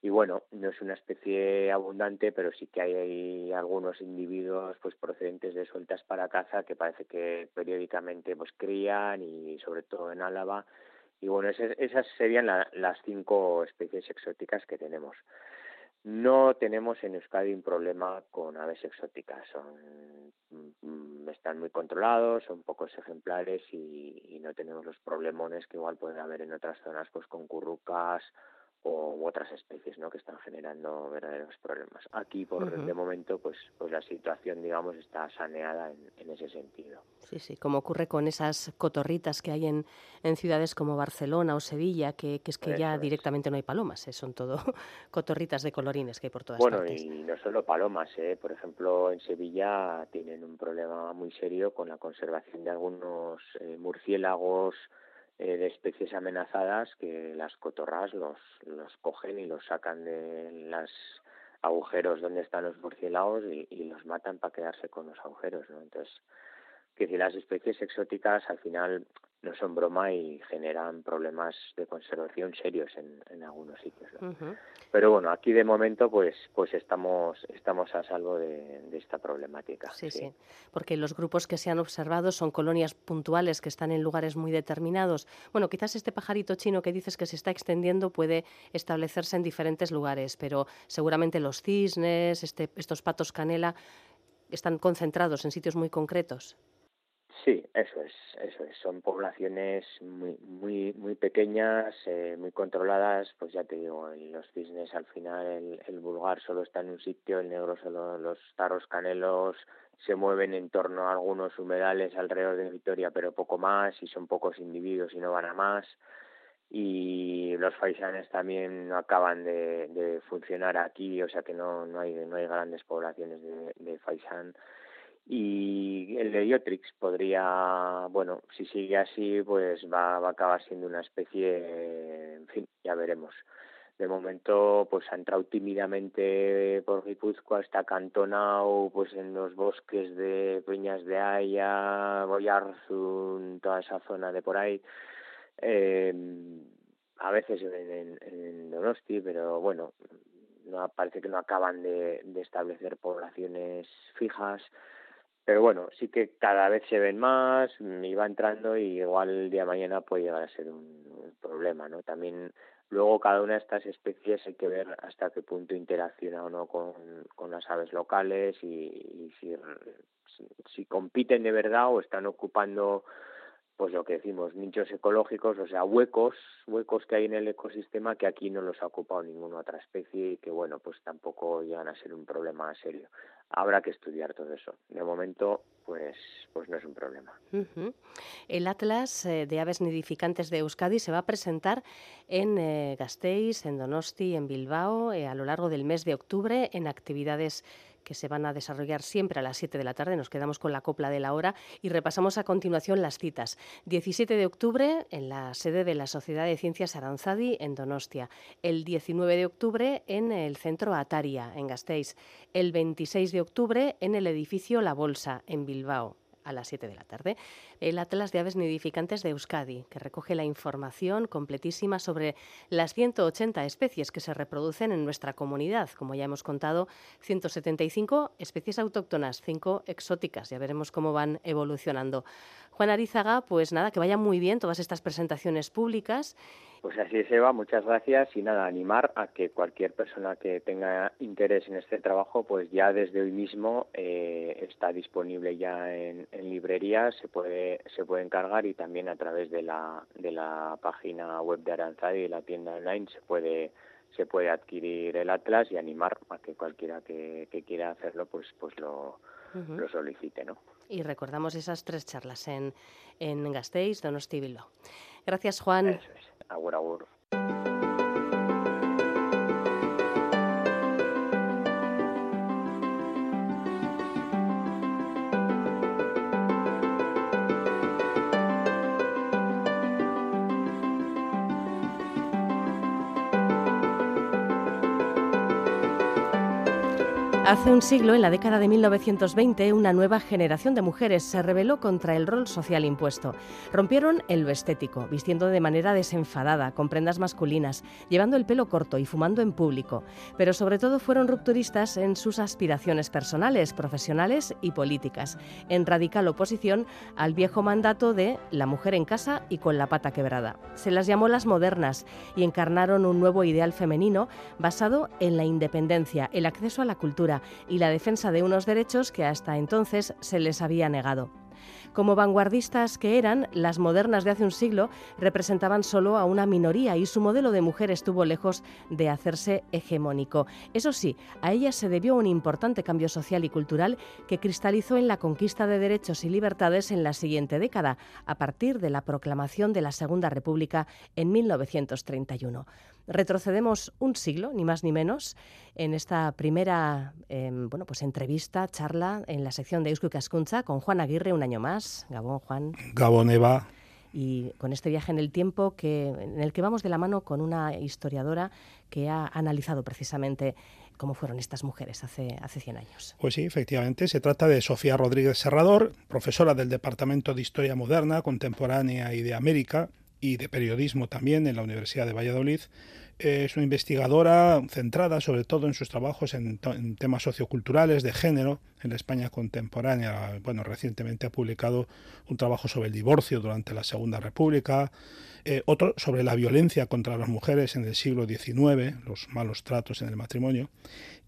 Y bueno, no es una especie abundante, pero sí que hay, hay algunos individuos pues procedentes de sueltas para caza que parece que periódicamente pues crían y sobre todo en Álava y bueno, esas, serían la, las cinco especies exóticas que tenemos. No tenemos en Euskadi un problema con aves exóticas, son mm, están muy controlados, son pocos ejemplares y, y no tenemos los problemones que igual pueden haber en otras zonas, pues con currucas o u otras especies ¿no? que están generando verdaderos problemas. Aquí, por uh -huh. de momento, pues, pues la situación, digamos, está saneada en, en, ese sentido. Sí, sí, como ocurre con esas cotorritas que hay en, en ciudades como Barcelona o Sevilla, que, que es que Eso ya es. directamente no hay palomas, ¿eh? son todo [laughs] cotorritas de colorines que hay por todas bueno, partes. Bueno, y no solo palomas, ¿eh? por ejemplo, en Sevilla tienen un problema muy serio con la conservación de algunos eh, murciélagos, eh, de especies amenazadas que las cotorras los, los cogen y los sacan de los agujeros donde están los murciélagos y, y los matan para quedarse con los agujeros, ¿no? Entonces, que si las especies exóticas al final no son broma y generan problemas de conservación serios en, en algunos sitios. Pero bueno, aquí de momento pues pues estamos estamos a salvo de, esta problemática. Sí, sí, porque los grupos que se han observado son colonias puntuales que están en lugares muy determinados. Bueno, quizás este pajarito chino que dices que se está extendiendo puede establecerse en diferentes lugares, pero seguramente los cisnes, este, estos patos canela están concentrados en sitios muy concretos. Sí, eso es, eso es. Son poblaciones muy, muy, muy pequeñas, eh, muy controladas. Pues ya te digo, en los cisnes al final el, el vulgar solo está en un sitio, el negro solo, los tarros canelos se mueven en torno a algunos humedales alrededor de Vitoria, pero poco más, y son pocos individuos y no van a más. Y los faisanes también no acaban de, de funcionar aquí, o sea que no, no hay, no hay grandes poblaciones de, de faisán y el de Iotrix podría, bueno, si sigue así, pues va, va a acabar siendo una especie, en fin, ya veremos. De momento, pues ha entrado tímidamente por Guipúzcoa, está acantonado pues en los bosques de Peñas de Haya, Boyarzun, toda esa zona de por ahí. Eh, a veces en, en, Donosti, pero bueno, no parece que no acaban de, de establecer poblaciones fijas pero bueno, sí que cada vez se ven más, y va entrando y igual el día de mañana puede llegar a ser un, problema, ¿no? También luego cada una de estas especies hay que ver hasta qué punto interacciona o no con, con las aves locales y, si, si, compiten de verdad o están ocupando pues lo que decimos, nichos ecológicos, o sea, huecos, huecos que hay en el ecosistema que aquí no los ha ocupado ninguna otra especie y que, bueno, pues tampoco llegan a ser un problema serio. Habrá que estudiar todo eso. De momento, pues, pues no es un problema. El Atlas eh, de Aves Nidificantes de Euskadi se va a presentar en eh, Gasteiz, en Donosti, en Bilbao, eh, a lo largo del mes de octubre en actividades que se van a desarrollar siempre a las 7 de la tarde. Nos quedamos con la copla de la hora y repasamos a continuación las citas. 17 de octubre en la sede de la Sociedad de Ciencias Aranzadi en Donostia. El 19 de octubre en el centro Ataria en Gasteiz. El 26 de octubre en el edificio La Bolsa en Bilbao a las 7 de la tarde, el Atlas de Aves Nidificantes de Euskadi, que recoge la información completísima sobre las 180 especies que se reproducen en nuestra comunidad. Como ya hemos contado, 175 especies autóctonas, 5 exóticas. Ya veremos cómo van evolucionando. Juan Arizaga, pues nada, que vaya muy bien todas estas presentaciones públicas pues así es, Eva, muchas gracias y nada, animar a que cualquier persona que tenga interés en este trabajo, pues ya desde hoy mismo eh, está disponible ya en, en librerías, se puede, se puede encargar y también a través de la, de la página web de Aranzadi y la tienda online se puede se puede adquirir el atlas y animar a que cualquiera que, que quiera hacerlo pues pues lo, lo solicite, ¿no? Y recordamos esas tres charlas en, en Gasteiz, Donosti Gracias, Juan. Eso es. Agur, agur. Hace un siglo, en la década de 1920, una nueva generación de mujeres se rebeló contra el rol social impuesto. Rompieron en lo estético, vistiendo de manera desenfadada, con prendas masculinas, llevando el pelo corto y fumando en público. Pero sobre todo fueron rupturistas en sus aspiraciones personales, profesionales y políticas, en radical oposición al viejo mandato de la mujer en casa y con la pata quebrada. Se las llamó las modernas y encarnaron un nuevo ideal femenino basado en la independencia, el acceso a la cultura, y la defensa de unos derechos que hasta entonces se les había negado. Como vanguardistas que eran, las modernas de hace un siglo representaban solo a una minoría y su modelo de mujer estuvo lejos de hacerse hegemónico. Eso sí, a ellas se debió un importante cambio social y cultural que cristalizó en la conquista de derechos y libertades en la siguiente década, a partir de la proclamación de la Segunda República en 1931. Retrocedemos un siglo, ni más ni menos, en esta primera em, bueno, pues entrevista, charla en la sección de Eusko Cascunza con Juan Aguirre un año más. Gabón, Juan. Gabón, Eva. y con este viaje en el tiempo que, en el que vamos de la mano con una historiadora que ha analizado precisamente cómo fueron estas mujeres hace, hace 100 años. Pues sí, efectivamente. Se trata de Sofía Rodríguez Serrador, profesora del Departamento de Historia Moderna, Contemporánea y de América y de Periodismo también en la Universidad de Valladolid. Es una investigadora centrada sobre todo en sus trabajos en, temas socioculturales, de género, en la España contemporánea. Bueno, recientemente ha publicado un trabajo sobre el divorcio durante la Segunda República, eh, otro sobre la violencia contra las mujeres en el siglo XIX, los malos tratos en el matrimonio,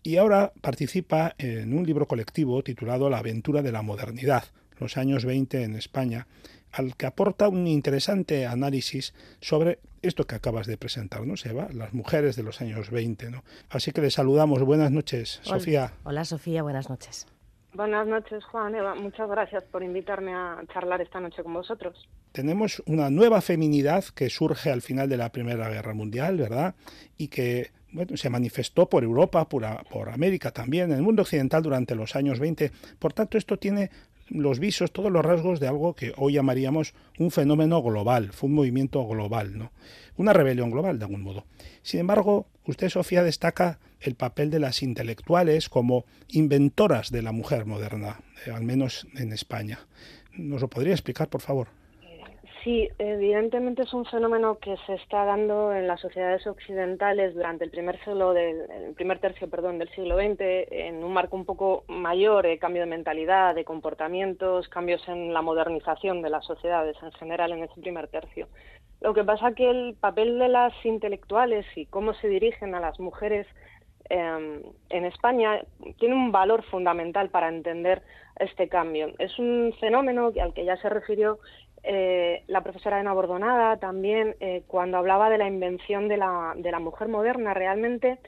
y ahora participa en un libro colectivo titulado La aventura de la modernidad, los años 20 en España, al que aporta un interesante análisis sobre esto que acabas de presentarnos, Eva, las mujeres de los años 20. ¿no? Así que le saludamos. Buenas noches, Sofía. Hola, Sofía, buenas noches. Buenas noches, Juan, Eva. Muchas gracias por invitarme a charlar esta noche con vosotros. Tenemos una nueva feminidad que surge al final de la Primera Guerra Mundial, ¿verdad? Y que bueno, se manifestó por Europa, por, por América también, en el mundo occidental durante los años 20. Por tanto, esto tiene los visos, todos los rasgos de algo que hoy llamaríamos un fenómeno global, fue un movimiento global, ¿no? Una rebelión global, de algún modo. Sin embargo, usted, Sofía, destaca el papel de las intelectuales como inventoras de la mujer moderna, eh, al menos en España. ¿Nos lo podría explicar, por favor? Sí, evidentemente es un fenómeno que se está dando en las sociedades occidentales durante el primer siglo del primer tercio, perdón, del siglo XX, en un marco un poco mayor, de cambio de mentalidad, de comportamientos, cambios en la modernización de las sociedades en general en ese primer tercio. Lo que pasa que el papel de las intelectuales y cómo se dirigen a las mujeres em, en España tiene un valor fundamental para entender este cambio. Es un fenómeno al que ya se refirió eh, la profesora Ana Bordonada también, eh, cuando hablaba de la invención de la, de la mujer moderna, realmente,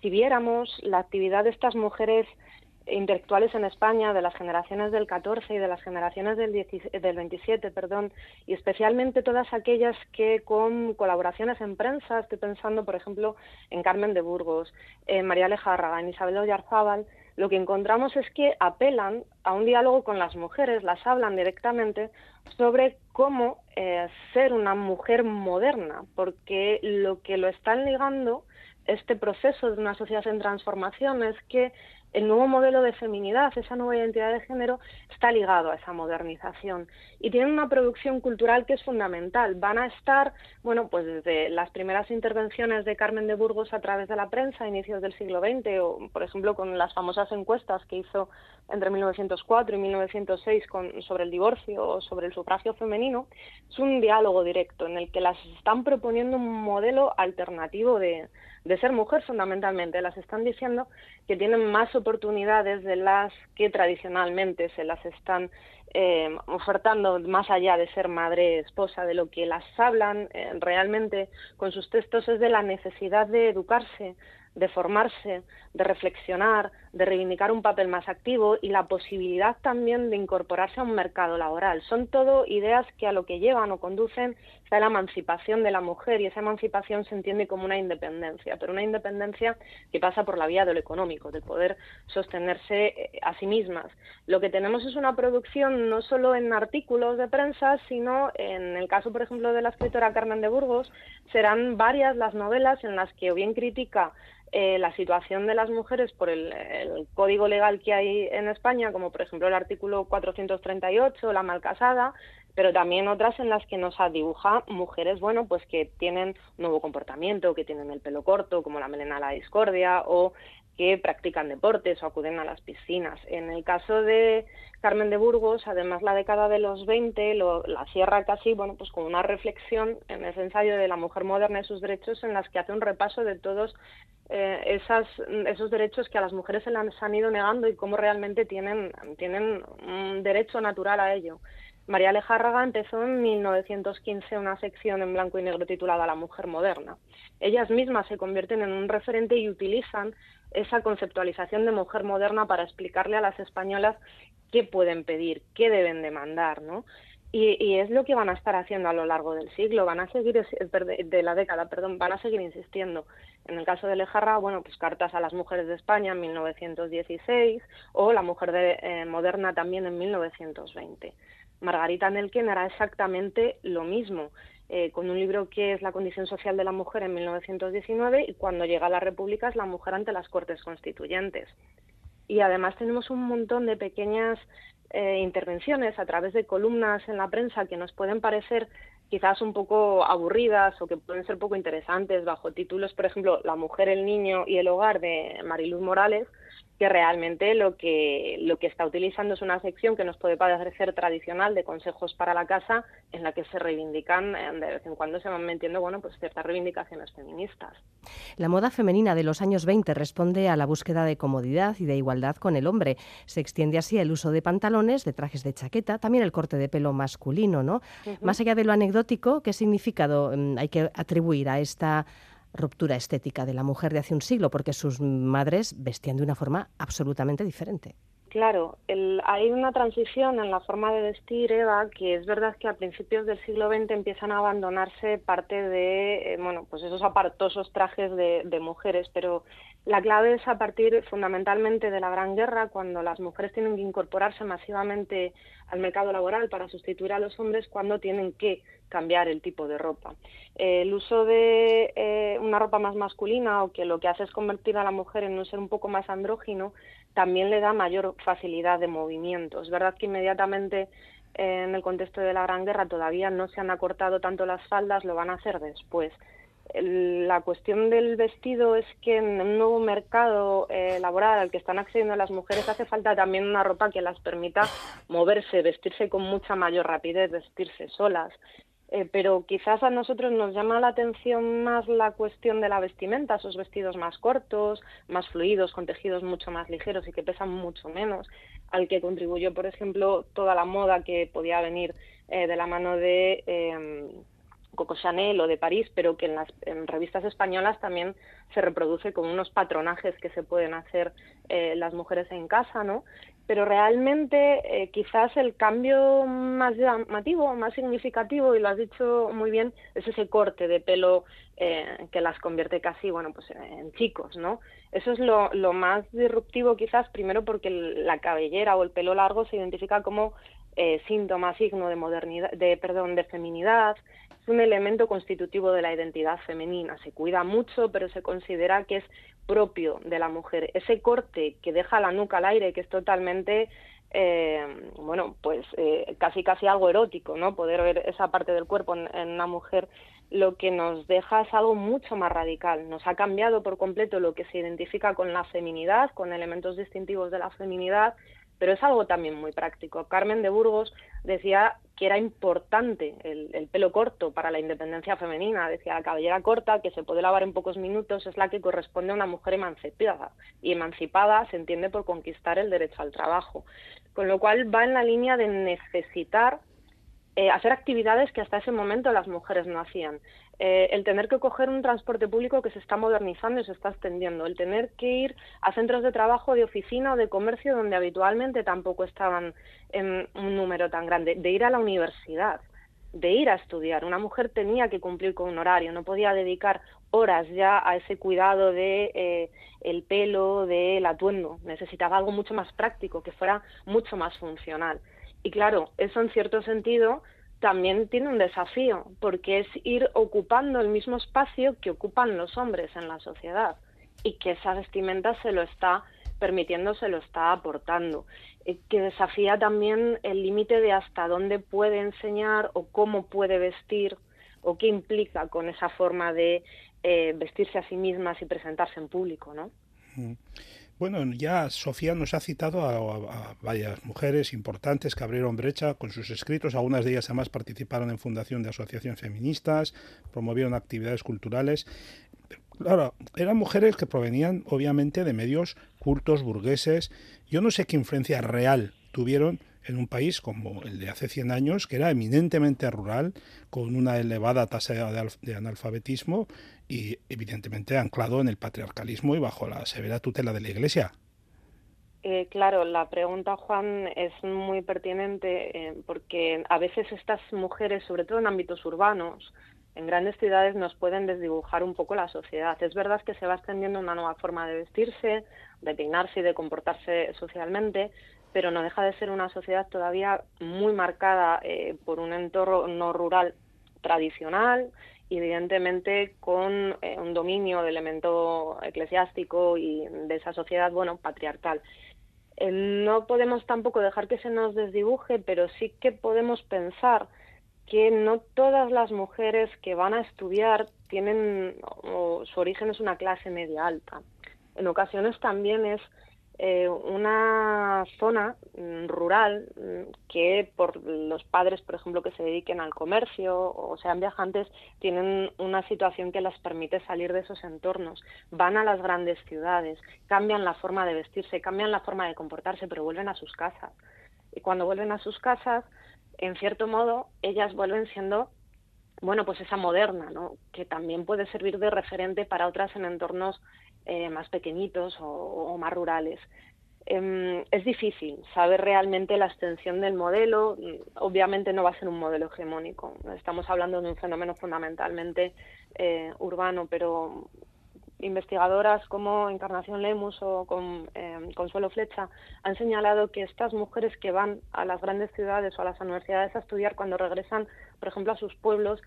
si viéramos la actividad de estas mujeres intelectuales en España, de las generaciones del 14 y de las generaciones del, del 27, perdón, y especialmente todas aquellas que con colaboraciones en prensa, estoy pensando, por ejemplo, en Carmen de Burgos, en María Alejárraga, en Isabel Oyarzábal, lo que encontramos es que apelan a un diálogo con las mujeres, las hablan directamente sobre cómo eh, ser una mujer moderna, porque lo que lo están ligando este proceso de una sociedad en transformación es que el nuevo modelo de feminidad, esa nueva identidad de género, está ligado a esa modernización y tienen una producción cultural que es fundamental. Van a estar, bueno, pues desde las primeras intervenciones de Carmen de Burgos a través de la prensa a inicios del siglo XX, o por ejemplo con las famosas encuestas que hizo entre 1904 y 1906 con, sobre el divorcio o sobre el sufragio femenino, es un diálogo directo en el que las están proponiendo un modelo alternativo de, de ser mujer fundamentalmente. Las están diciendo que tienen más oportunidades de las que tradicionalmente se las están eh, ofertando más allá de ser madre, esposa, de lo que las hablan eh, realmente con sus textos es de la necesidad de educarse, de formarse, de reflexionar, de reivindicar un papel más activo y la posibilidad también de incorporarse a un mercado laboral. Son todo ideas que a lo que llevan o conducen a la emancipación de la mujer y esa emancipación se entiende como una independencia, pero una independencia que pasa por la vía de lo económico, de poder sostenerse eh, a sí mismas. Lo que tenemos es una producción no solo en artículos de prensa, sino en el caso, por ejemplo, de la escritora Carmen de Burgos, serán varias las novelas en las que o bien critica eh, la situación de las mujeres por el, código legal que hay en España, como por ejemplo el artículo 438, la malcasada, pero también otras en las que nos dibuja mujeres, bueno, pues que tienen un nuevo comportamiento, que tienen el pelo corto, como la melena la discordia, o que practican deportes o acuden a las piscinas. En el caso de Carmen de Burgos, además la década de los 20 lo, la cierra casi, bueno, pues con una reflexión en ese ensayo de la mujer moderna y sus derechos en las que hace un repaso de todos eh, esas, esos derechos que a las mujeres se les han ido negando y cómo realmente tienen, tienen un derecho natural a ello. María Alejárraga empezó en 1915 una sección en blanco y negro titulada La mujer moderna. Ellas mismas se convierten en un referente y utilizan esa conceptualización de mujer moderna para explicarle a las españolas qué pueden pedir, qué deben demandar, ¿no? Y, es lo que van a estar haciendo a lo largo del siglo, van a seguir, de la década, perdón, van a seguir insistiendo. En el caso de Lejarra, bueno, pues cartas a las mujeres de España en 1916 o la mujer de, eh, moderna también en 1920. Margarita Nelken era exactamente lo mismo. Eh, con un libro que es La condición social de la mujer en 1919 y cuando llega a la República es la mujer ante las Cortes Constituyentes. Y además tenemos un montón de pequeñas eh, intervenciones a través de columnas en la prensa que nos pueden parecer quizás un poco aburridas o que pueden ser poco interesantes bajo títulos, por ejemplo, La mujer, el niño y el hogar de Mariluz Morales, que realmente lo que, lo que está utilizando es una sección que nos puede parecer tradicional de consejos para la casa, en la que se reivindican, eh, de vez en cuando se van metiendo, bueno, pues ciertas reivindicaciones feministas. La moda femenina de los años 20 responde a la búsqueda de comodidad y de igualdad con el hombre. Se extiende así el uso de pantalones, de trajes de chaqueta, también el corte de pelo masculino, ¿no? Más allá de lo anecdótico, ¿qué significado mm, hay que atribuir a esta ruptura estética de la mujer de hace un siglo, porque sus madres vestían de una forma absolutamente diferente. Claro, hay una transición en la forma de vestir, Eva, que es verdad que a principios del siglo XX empiezan a abandonarse parte de, eh, bueno, pues esos apartosos trajes de, mujeres, pero la clave es a partir fundamentalmente de la Gran Guerra, cuando las mujeres tienen que incorporarse masivamente al mercado laboral para sustituir a los hombres, cuando tienen que cambiar el tipo de ropa. el uso de eh, una ropa más masculina o que lo que hace es convertir a la mujer en un ser un poco más andrógino, también le da mayor facilidad de movimiento. Es verdad que inmediatamente eh, en el contexto de la Gran Guerra todavía no se han acortado tanto las faldas, lo van a hacer después. La cuestión del vestido es que en un nuevo mercado eh, laboral al que están accediendo las mujeres hace falta también una ropa que las permita moverse, vestirse con mucha mayor rapidez, vestirse solas. Eh, pero quizás a nosotros nos llama la atención más la cuestión de la vestimenta, esos vestidos más cortos, más fluidos, con tejidos mucho más ligeros y que pesan mucho menos, al que contribuyó, por ejemplo, toda la moda que podía venir eh, de la mano de eh, Coco Chanel o de París, pero que en las revistas españolas también se reproduce con unos patronajes que se pueden hacer las mujeres en casa, ¿no? pero realmente eh, quizás el cambio más llamativo, más significativo, y lo has dicho muy bien, es ese corte de pelo eh, que las convierte casi, bueno, pues en chicos, ¿no? Eso es lo, más disruptivo quizás, primero porque la cabellera o el pelo largo se identifica como eh, síntoma, signo de modernidad, de perdón, de feminidad, un elemento constitutivo de la identidad femenina. Se cuida mucho, pero se considera que es propio de la mujer. Ese corte que deja la nuca al aire, que es totalmente, eh, bueno, pues eh, casi casi algo erótico, ¿no? Poder ver esa parte del cuerpo en, en, una mujer, lo que nos deja es algo mucho más radical. Nos ha cambiado por completo lo que se identifica con la feminidad, con elementos distintivos de la feminidad, pero es algo también muy práctico. Carmen de Burgos decía que era importante el, pelo corto para la independencia femenina. Decía, la cabellera corta, que se puede lavar en pocos minutos, es la que corresponde a una mujer emancipada. Y emancipada se entiende por conquistar el derecho al trabajo. Con lo cual va en la línea de necesitar eh, hacer actividades que hasta ese momento las mujeres no hacían. Eh, el tener que coger un transporte público que se está modernizando y se está extendiendo, el tener que ir a centros de trabajo, de oficina o de comercio donde habitualmente tampoco estaban en un número tan grande, de ir a la universidad, de ir a estudiar. Una mujer tenía que cumplir con un horario, no podía dedicar horas ya a ese cuidado de eh, el pelo, del atuendo. Necesitaba algo mucho más práctico, que fuera mucho más funcional. Y claro, eso en cierto sentido también tiene un desafío, porque es ir ocupando el mismo espacio que ocupan los hombres en la sociedad y que esa vestimenta se lo está permitiendo, se lo está aportando, eh, que desafía también el límite de hasta dónde puede enseñar o cómo puede vestir o qué implica con esa forma de eh, vestirse a sí mismas y presentarse en público, ¿no? Bueno, ya Sofía nos ha citado a, varias mujeres importantes que abrieron brecha con sus escritos. Algunas de ellas además participaron en fundación de asociaciones feministas, promovieron actividades culturales. Claro, eran mujeres que provenían obviamente de medios cultos, burgueses. Yo no sé qué influencia real tuvieron en un país como el de hace 100 años, que era eminentemente rural, con una elevada tasa de analfabetismo y evidentemente anclado en el patriarcalismo y bajo la severa tutela de la Iglesia. Eh, claro, la pregunta, Juan, es muy pertinente eh, porque a veces estas mujeres, sobre todo en ámbitos urbanos, en grandes ciudades, nos pueden desdibujar un poco la sociedad. Es verdad que se va extendiendo una nueva forma de vestirse, de peinarse y de comportarse socialmente, pero no deja de ser una sociedad todavía muy marcada eh, por un entorno rural tradicional evidentemente con eh, un dominio del elemento eclesiástico y de esa sociedad, bueno, patriarcal. Eh, no podemos tampoco dejar que se nos desdibuje, pero sí que podemos pensar que no todas las mujeres que van a estudiar tienen, o su origen es una clase media alta. En ocasiones también es eh, una zona mm, rural mm, que por los padres, por ejemplo, que se dediquen al comercio o sean viajantes, tienen una situación que les permite salir de esos entornos. Van a las grandes ciudades, cambian la forma de vestirse, cambian la forma de comportarse, pero vuelven a sus casas. Y cuando vuelven a sus casas, en cierto modo, ellas vuelven siendo bueno, pues esa moderna, ¿no? que también puede servir de referente para otras en entornos eh, más pequeñitos o, más rurales. Em, es difícil saber realmente la extensión del modelo. Obviamente no va a ser un modelo hegemónico. Estamos hablando de un fenómeno fundamentalmente eh, urbano, pero investigadoras como Encarnación Lemus o em, Consuelo Flecha han señalado que estas mujeres que van a las grandes ciudades o a las universidades a estudiar cuando regresan, por ejemplo, a sus pueblos,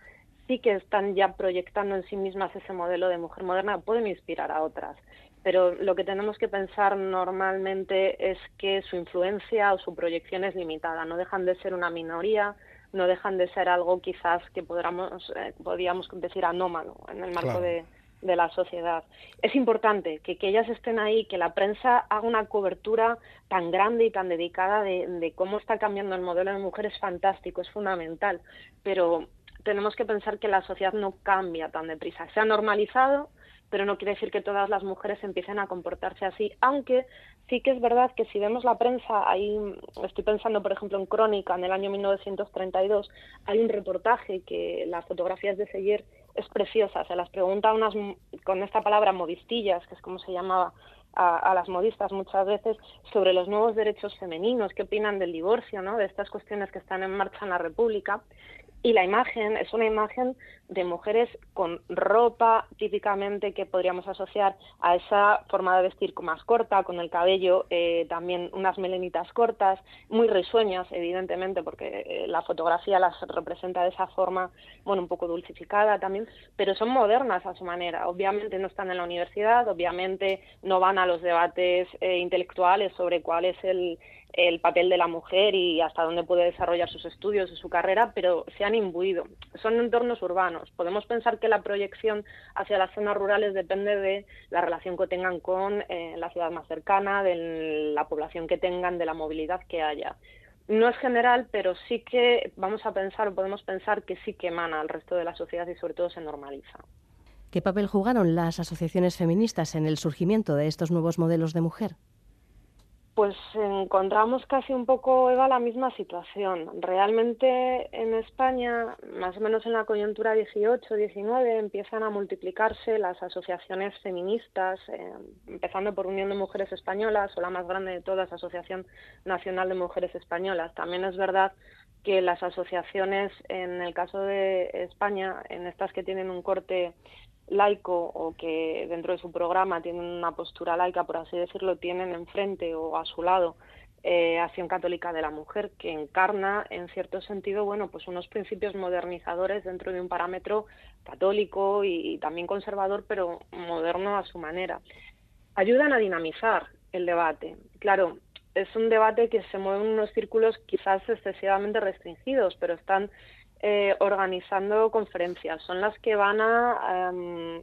sí que están ya proyectando en sí mismas ese modelo de mujer moderna, pueden inspirar a otras. Pero lo que tenemos que pensar normalmente es que su influencia o su proyección es limitada, no dejan de ser una minoría, no dejan de ser algo quizás que podríamos, eh, podríamos decir anómalo en el marco de, la sociedad. Es importante que, que, ellas estén ahí, que la prensa haga una cobertura tan grande y tan dedicada de, de, cómo está cambiando el modelo de mujer, es fantástico, es fundamental, pero tenemos que pensar que la sociedad no cambia tan deprisa. Se ha normalizado, pero no quiere decir que todas las mujeres empiecen a comportarse así, aunque sí que es verdad que si vemos la prensa, ahí estoy pensando por ejemplo en Crónica en el año 1932, hay un reportaje que las fotografías de Seyer es preciosa, se las pregunta unas con esta palabra modistillas, que es como se llamaba a, a, las modistas muchas veces sobre los nuevos derechos femeninos, qué opinan del divorcio, ¿no? de estas cuestiones que están en marcha en la República. Y la imagen es una imagen de mujeres con ropa típicamente que podríamos asociar a esa forma de vestir más corta, con el cabello eh, también unas melenitas cortas, muy risueñas, evidentemente, porque eh, la fotografía las representa de esa forma, bueno, un poco dulcificada también, pero son modernas a su manera. Obviamente no están en la universidad, obviamente no van a los debates eh, intelectuales sobre cuál es el, el papel de la mujer y hasta dónde puede desarrollar sus estudios y su carrera, pero se han imbuido. Son entornos urbanos. Podemos pensar que la proyección hacia las zonas rurales depende de la relación que tengan con eh, la ciudad más cercana, de la población que tengan, de la movilidad que haya. No es general, pero sí que vamos a pensar o podemos pensar que sí que emana al resto de la sociedad y sobre todo se normaliza. ¿Qué papel jugaron las asociaciones feministas en el surgimiento de estos nuevos modelos de mujer? Pues encontramos casi un poco, Eva, la misma situación. Realmente en España, más o menos en la coyuntura 18-19, empiezan a multiplicarse las asociaciones feministas, eh, empezando por Unión de Mujeres Españolas o la más grande de todas, Asociación Nacional de Mujeres Españolas. También es verdad que las asociaciones, en el caso de España, en estas que tienen un corte laico o que dentro de su programa tienen una postura laica, por así decirlo, tienen enfrente o a su lado eh, Acción Católica de la Mujer, que encarna, en cierto sentido, bueno, pues unos principios modernizadores dentro de un parámetro católico y, también conservador, pero moderno a su manera. Ayudan a dinamizar el debate. Claro, es un debate que se mueve en unos círculos quizás excesivamente restringidos, pero están eh, organizando conferencias, son las que van a em,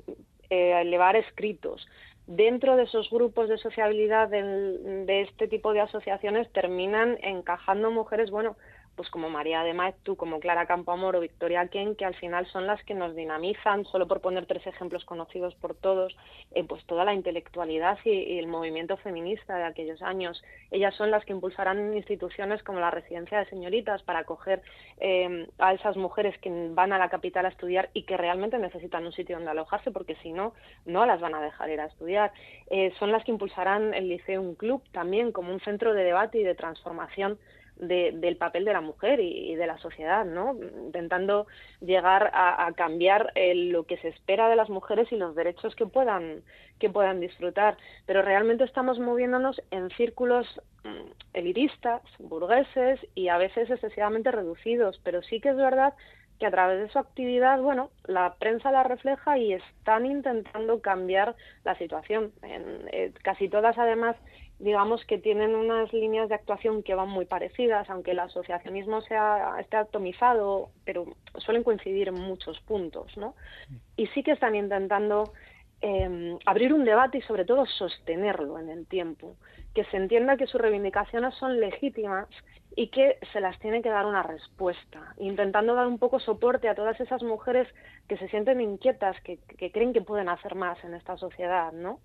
eh, elevar escritos. Dentro de esos grupos de sociabilidad de este tipo de asociaciones terminan encajando mujeres, bueno, pues como María de Maeztu, como Clara Campoamor o Victoria Ken, que al final son las que nos dinamizan, solo por poner tres ejemplos conocidos por todos, eh, pues toda la intelectualidad y, el movimiento feminista de aquellos años. Ellas son las que impulsarán instituciones como la Residencia de Señoritas para acoger eh, a esas mujeres que van a la capital a estudiar y que realmente necesitan un sitio donde alojarse, porque si no, no las van a dejar ir a estudiar. Eh, son las que impulsarán el Liceo Un Club también como un centro de debate y de transformación del papel de la mujer y, de la sociedad, ¿no? Intentando llegar a, cambiar lo que se espera de las mujeres y los derechos que puedan, que puedan disfrutar. Pero realmente estamos moviéndonos en círculos mm, elitistas, burgueses y a veces excesivamente reducidos. Pero sí que es verdad que a través de su actividad, bueno, la prensa la refleja y están intentando cambiar la situación. Eh, casi todas, además, digamos que tienen unas líneas de actuación que van muy parecidas, aunque el asociacionismo sea, esté atomizado, pero suelen coincidir en muchos puntos, ¿no? Y sí que están intentando em, abrir un debate y sobre todo sostenerlo en el tiempo, que se entienda que sus reivindicaciones son legítimas y que se las tiene que dar una respuesta, intentando dar un poco soporte a todas esas mujeres que se sienten inquietas, que, que creen que pueden hacer más en esta sociedad, ¿no?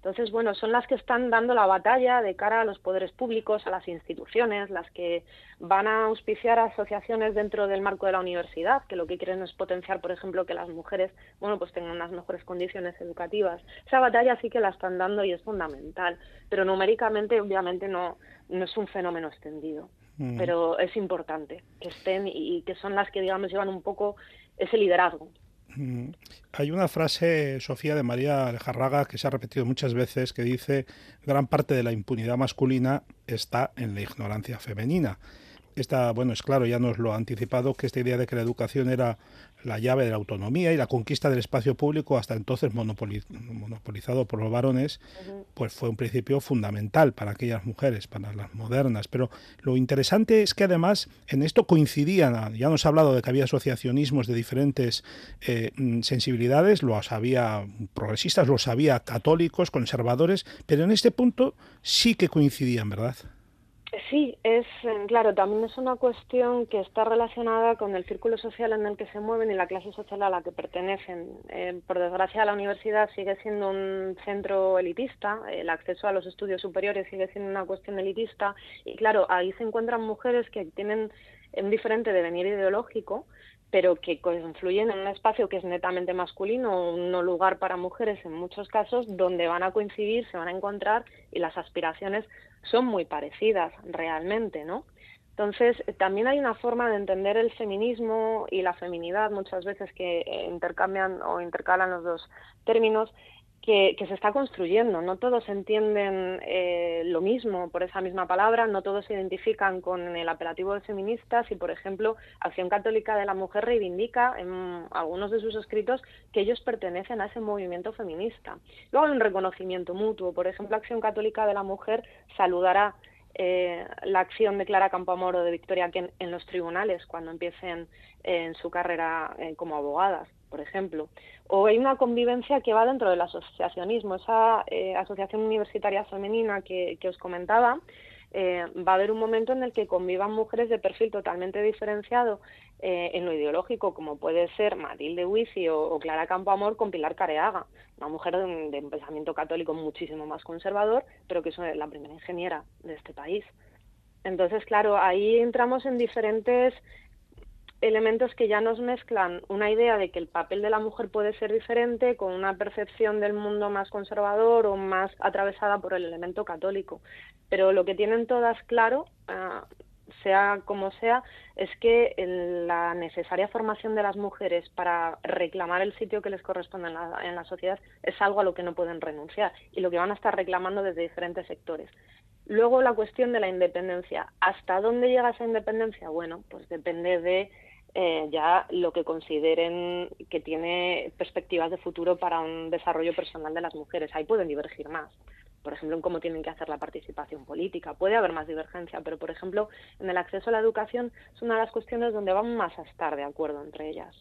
Entonces, bueno, son las que están dando la batalla de cara a los poderes públicos, a las instituciones, las que van a auspiciar asociaciones dentro del marco de la universidad, que lo que quieren es potenciar, por ejemplo, que las mujeres, bueno, pues tengan unas mejores condiciones educativas. Esa batalla sí que la están dando y es fundamental, pero numéricamente, obviamente, no, no es un fenómeno extendido. Mm. Pero es importante que estén y que son las que, digamos, llevan un poco ese liderazgo. Hay una frase, Sofía, de María Aljarraga, que se ha repetido muchas veces, que dice, gran parte de la impunidad masculina está en la ignorancia femenina. Esta, bueno, es claro, ya nos lo ha anticipado, que esta idea de que la educación era la llave de la autonomía y la conquista del espacio público, hasta entonces monopolizado por los varones, pues fue un principio fundamental para aquellas mujeres, para las modernas. Pero lo interesante es que además en esto coincidían, ya nos ha hablado de que había asociacionismos de diferentes eh, mm, sensibilidades, los había progresistas, los había católicos, conservadores, pero en este punto sí que coincidían, ¿verdad? Sí, es eh, claro, también es una cuestión que está relacionada con el círculo social en el que se mueven y la clase social a la que pertenecen. Eh, por desgracia, la universidad sigue siendo un centro elitista, el acceso a los estudios superiores sigue siendo una cuestión elitista y claro, ahí se encuentran mujeres que tienen un diferente devenir ideológico, pero que confluyen en un espacio que es netamente masculino, un lugar para mujeres en muchos casos, donde van a coincidir, se van a encontrar y las aspiraciones son muy parecidas realmente, ¿no? Entonces, también hay una forma de entender el feminismo y la feminidad, muchas veces que intercambian o intercalan los dos términos, que, se está construyendo. No todos entienden eh, lo mismo por esa misma palabra, no todos se identifican con el apelativo de feministas y, por ejemplo, Acción Católica de la Mujer reivindica en algunos de sus escritos que ellos pertenecen a ese movimiento feminista. Luego hay un reconocimiento mutuo. Por ejemplo, Acción Católica de la Mujer saludará eh, la acción de Clara Campoamor o de Victoria Ken en los tribunales cuando empiecen en su carrera eh, como abogadas por ejemplo. O hay una convivencia que va dentro del asociacionismo, esa eh, asociación universitaria femenina que, os comentaba, eh, va a haber un momento en el que convivan mujeres de perfil totalmente diferenciado eh, en lo ideológico, como puede ser Matilde Huici o, Clara Campoamor con Pilar Careaga, una mujer de, de, pensamiento católico muchísimo más conservador, pero que es la primera ingeniera de este país. Entonces, claro, ahí entramos en diferentes elementos que ya nos mezclan una idea de que el papel de la mujer puede ser diferente con una percepción del mundo más conservador o más atravesada por el elemento católico. Pero lo que tienen todas claro, ah, sea como sea, es que la necesaria formación de las mujeres para reclamar el sitio que les corresponde en la, en la sociedad es algo a lo que no pueden renunciar y lo que van a estar reclamando desde diferentes sectores. Luego la cuestión de la independencia. ¿Hasta dónde llega esa independencia? Bueno, pues depende de eh, ya lo que consideren que tiene perspectivas de futuro para un desarrollo personal de las mujeres. Ahí pueden divergir más. Por ejemplo, en cómo tienen que hacer la participación política. Puede haber más divergencia, pero, por ejemplo, en el acceso a la educación es una de las cuestiones donde vamos más a estar de acuerdo entre ellas.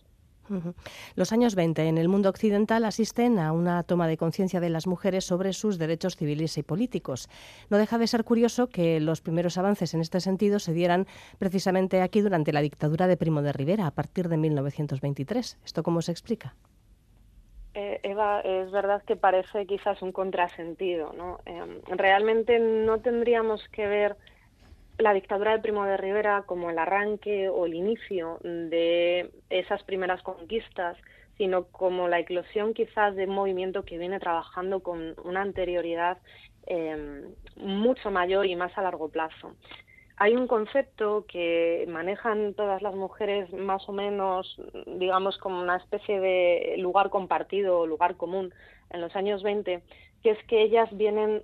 Los años 20 en el mundo occidental asisten a una toma de conciencia de las mujeres sobre sus derechos civiles y políticos. No deja de ser curioso que los primeros avances en este sentido se dieran precisamente aquí durante la dictadura de Primo de Rivera, a partir de 1923. ¿Esto cómo se explica? Eh, Eva, es verdad que parece quizás un contrasentido. ¿no? Em, realmente no tendríamos que ver la dictadura de Primo de Rivera como el arranque o el inicio de esas primeras conquistas, sino como la eclosión quizás de un movimiento que viene trabajando con una anterioridad em, mucho mayor y más a largo plazo. hay un concepto que manejan todas las mujeres más o menos, digamos, como una especie de lugar compartido o lugar común en los años 20, que es que ellas vienen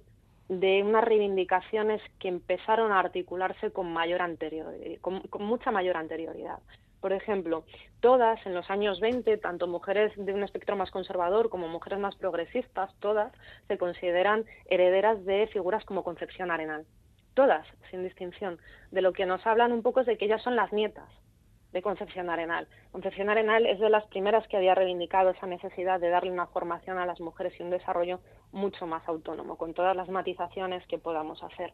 de unas reivindicaciones que empezaron a articularse con mayor anterioridad, con, mucha mayor anterioridad. Por ejemplo, todas en los años 20, tanto mujeres de un espectro más conservador como mujeres más progresistas, todas se consideran herederas de figuras como Concepción Arenal. Todas, sin distinción. De lo que nos hablan un poco es de que ellas son las nietas de Concepción Arenal. Concepción Arenal es de las primeras que había reivindicado esa necesidad de darle una formación a las mujeres y un desarrollo mucho más autónomo, con todas las matizaciones que podamos hacer.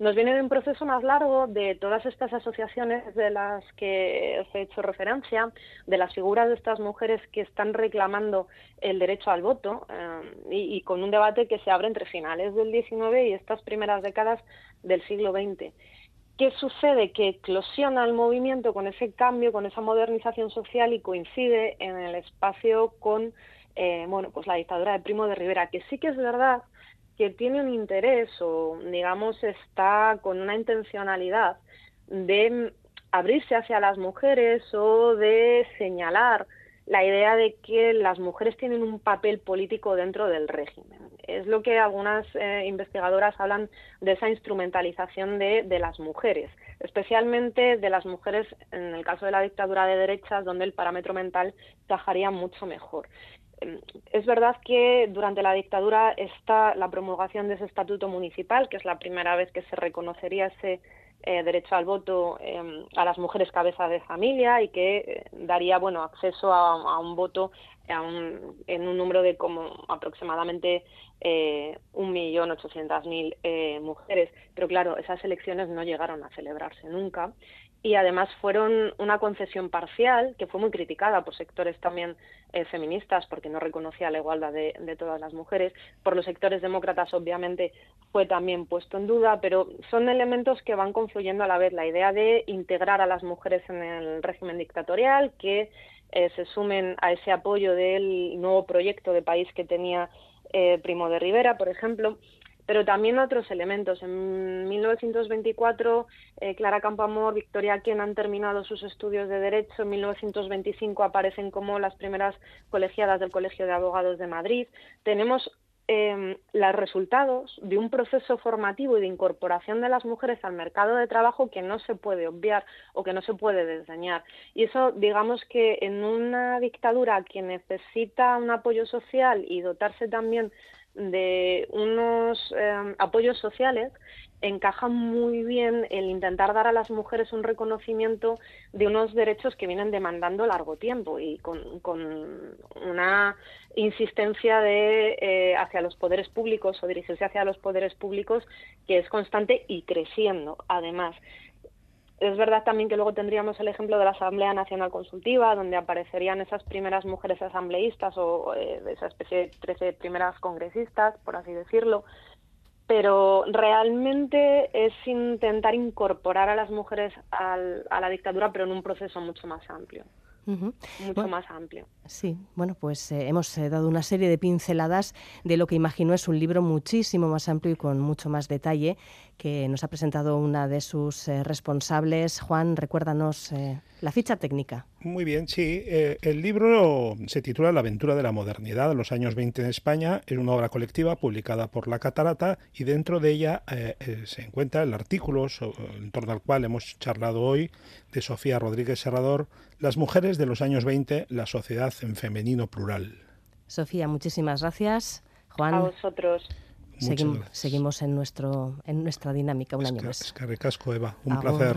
Nos viene de un proceso más largo de todas estas asociaciones de las que os he hecho referencia, de las figuras de estas mujeres que están reclamando el derecho al voto eh, y, y, con un debate que se abre entre finales del XIX y estas primeras décadas del siglo XX. ¿Qué sucede? Que eclosiona el movimiento con ese cambio, con esa modernización social y coincide en el espacio con eh, bueno, pues la dictadura de Primo de Rivera, que sí que es verdad que tiene un interés o digamos está con una intencionalidad de abrirse hacia las mujeres o de señalar la idea de que las mujeres tienen un papel político dentro del régimen. Es lo que algunas eh, investigadoras hablan de esa instrumentalización de, de, las mujeres, especialmente de las mujeres en el caso de la dictadura de derechas, donde el parámetro mental tajaría mucho mejor. Em, es verdad que durante la dictadura está la promulgación de ese estatuto municipal, que es la primera vez que se reconocería ese eh, derecho al voto em, a las mujeres cabezas de familia y que eh, daría bueno acceso a, un voto en un número de como aproximadamente eh, un millón ochocientas mil mujeres. Pero claro esas elecciones no llegaron a celebrarse nunca y además fueron una concesión parcial que fue muy criticada por sectores también eh, feministas porque no reconocía la igualdad de, todas las mujeres. Por los sectores demócratas, obviamente, fue también puesto en duda, pero son elementos que van confluyendo a la vez. La idea de integrar a las mujeres en el régimen dictatorial, que eh, se sumen a ese apoyo del nuevo proyecto de país que tenía eh, Primo de Rivera, por ejemplo, pero también otros elementos. En 1924, eh, Clara Campoamor, Victoria Quien han terminado sus estudios de Derecho. En 1925 aparecen como las primeras colegiadas del Colegio de Abogados de Madrid. Tenemos eh, los resultados de un proceso formativo y de incorporación de las mujeres al mercado de trabajo que no se puede obviar o que no se puede desdeñar. Y eso, digamos que en una dictadura que necesita un apoyo social y dotarse también de unos em, apoyos sociales encaja muy bien el intentar dar a las mujeres un reconocimiento de unos derechos que vienen demandando largo tiempo y con, una insistencia de eh, hacia los poderes públicos o dirigirse hacia los poderes públicos que es constante y creciendo. Además es verdad también que luego tendríamos el ejemplo de la Asamblea Nacional Consultiva, donde aparecerían esas primeras mujeres asambleístas o eh, esa especie de 13 primeras congresistas, por así decirlo. Pero realmente es intentar incorporar a las mujeres a la dictadura, pero en un proceso mucho más amplio. Mucho más amplio. Sí, bueno, pues eh, hemos eh, dado una serie de pinceladas de lo que imagino es un libro muchísimo más amplio y con mucho más detalle que nos ha presentado una de sus eh, responsables. Juan, recuérdanos la ficha técnica. Muy bien, sí. el libro se titula La aventura de la modernidad, los años 20 en España. Es una obra colectiva publicada por La Catarata y dentro de ella se encuentra el artículo en torno al cual hemos charlado hoy de Sofía Rodríguez Serrador, Las mujeres de los años 20, la sociedad en femenino plural. Sofía, muchísimas gracias. Juan. A vosotros. Seguimos, en, nuestro, en nuestra dinámica un año más. Es que recasco, Eva. Un placer.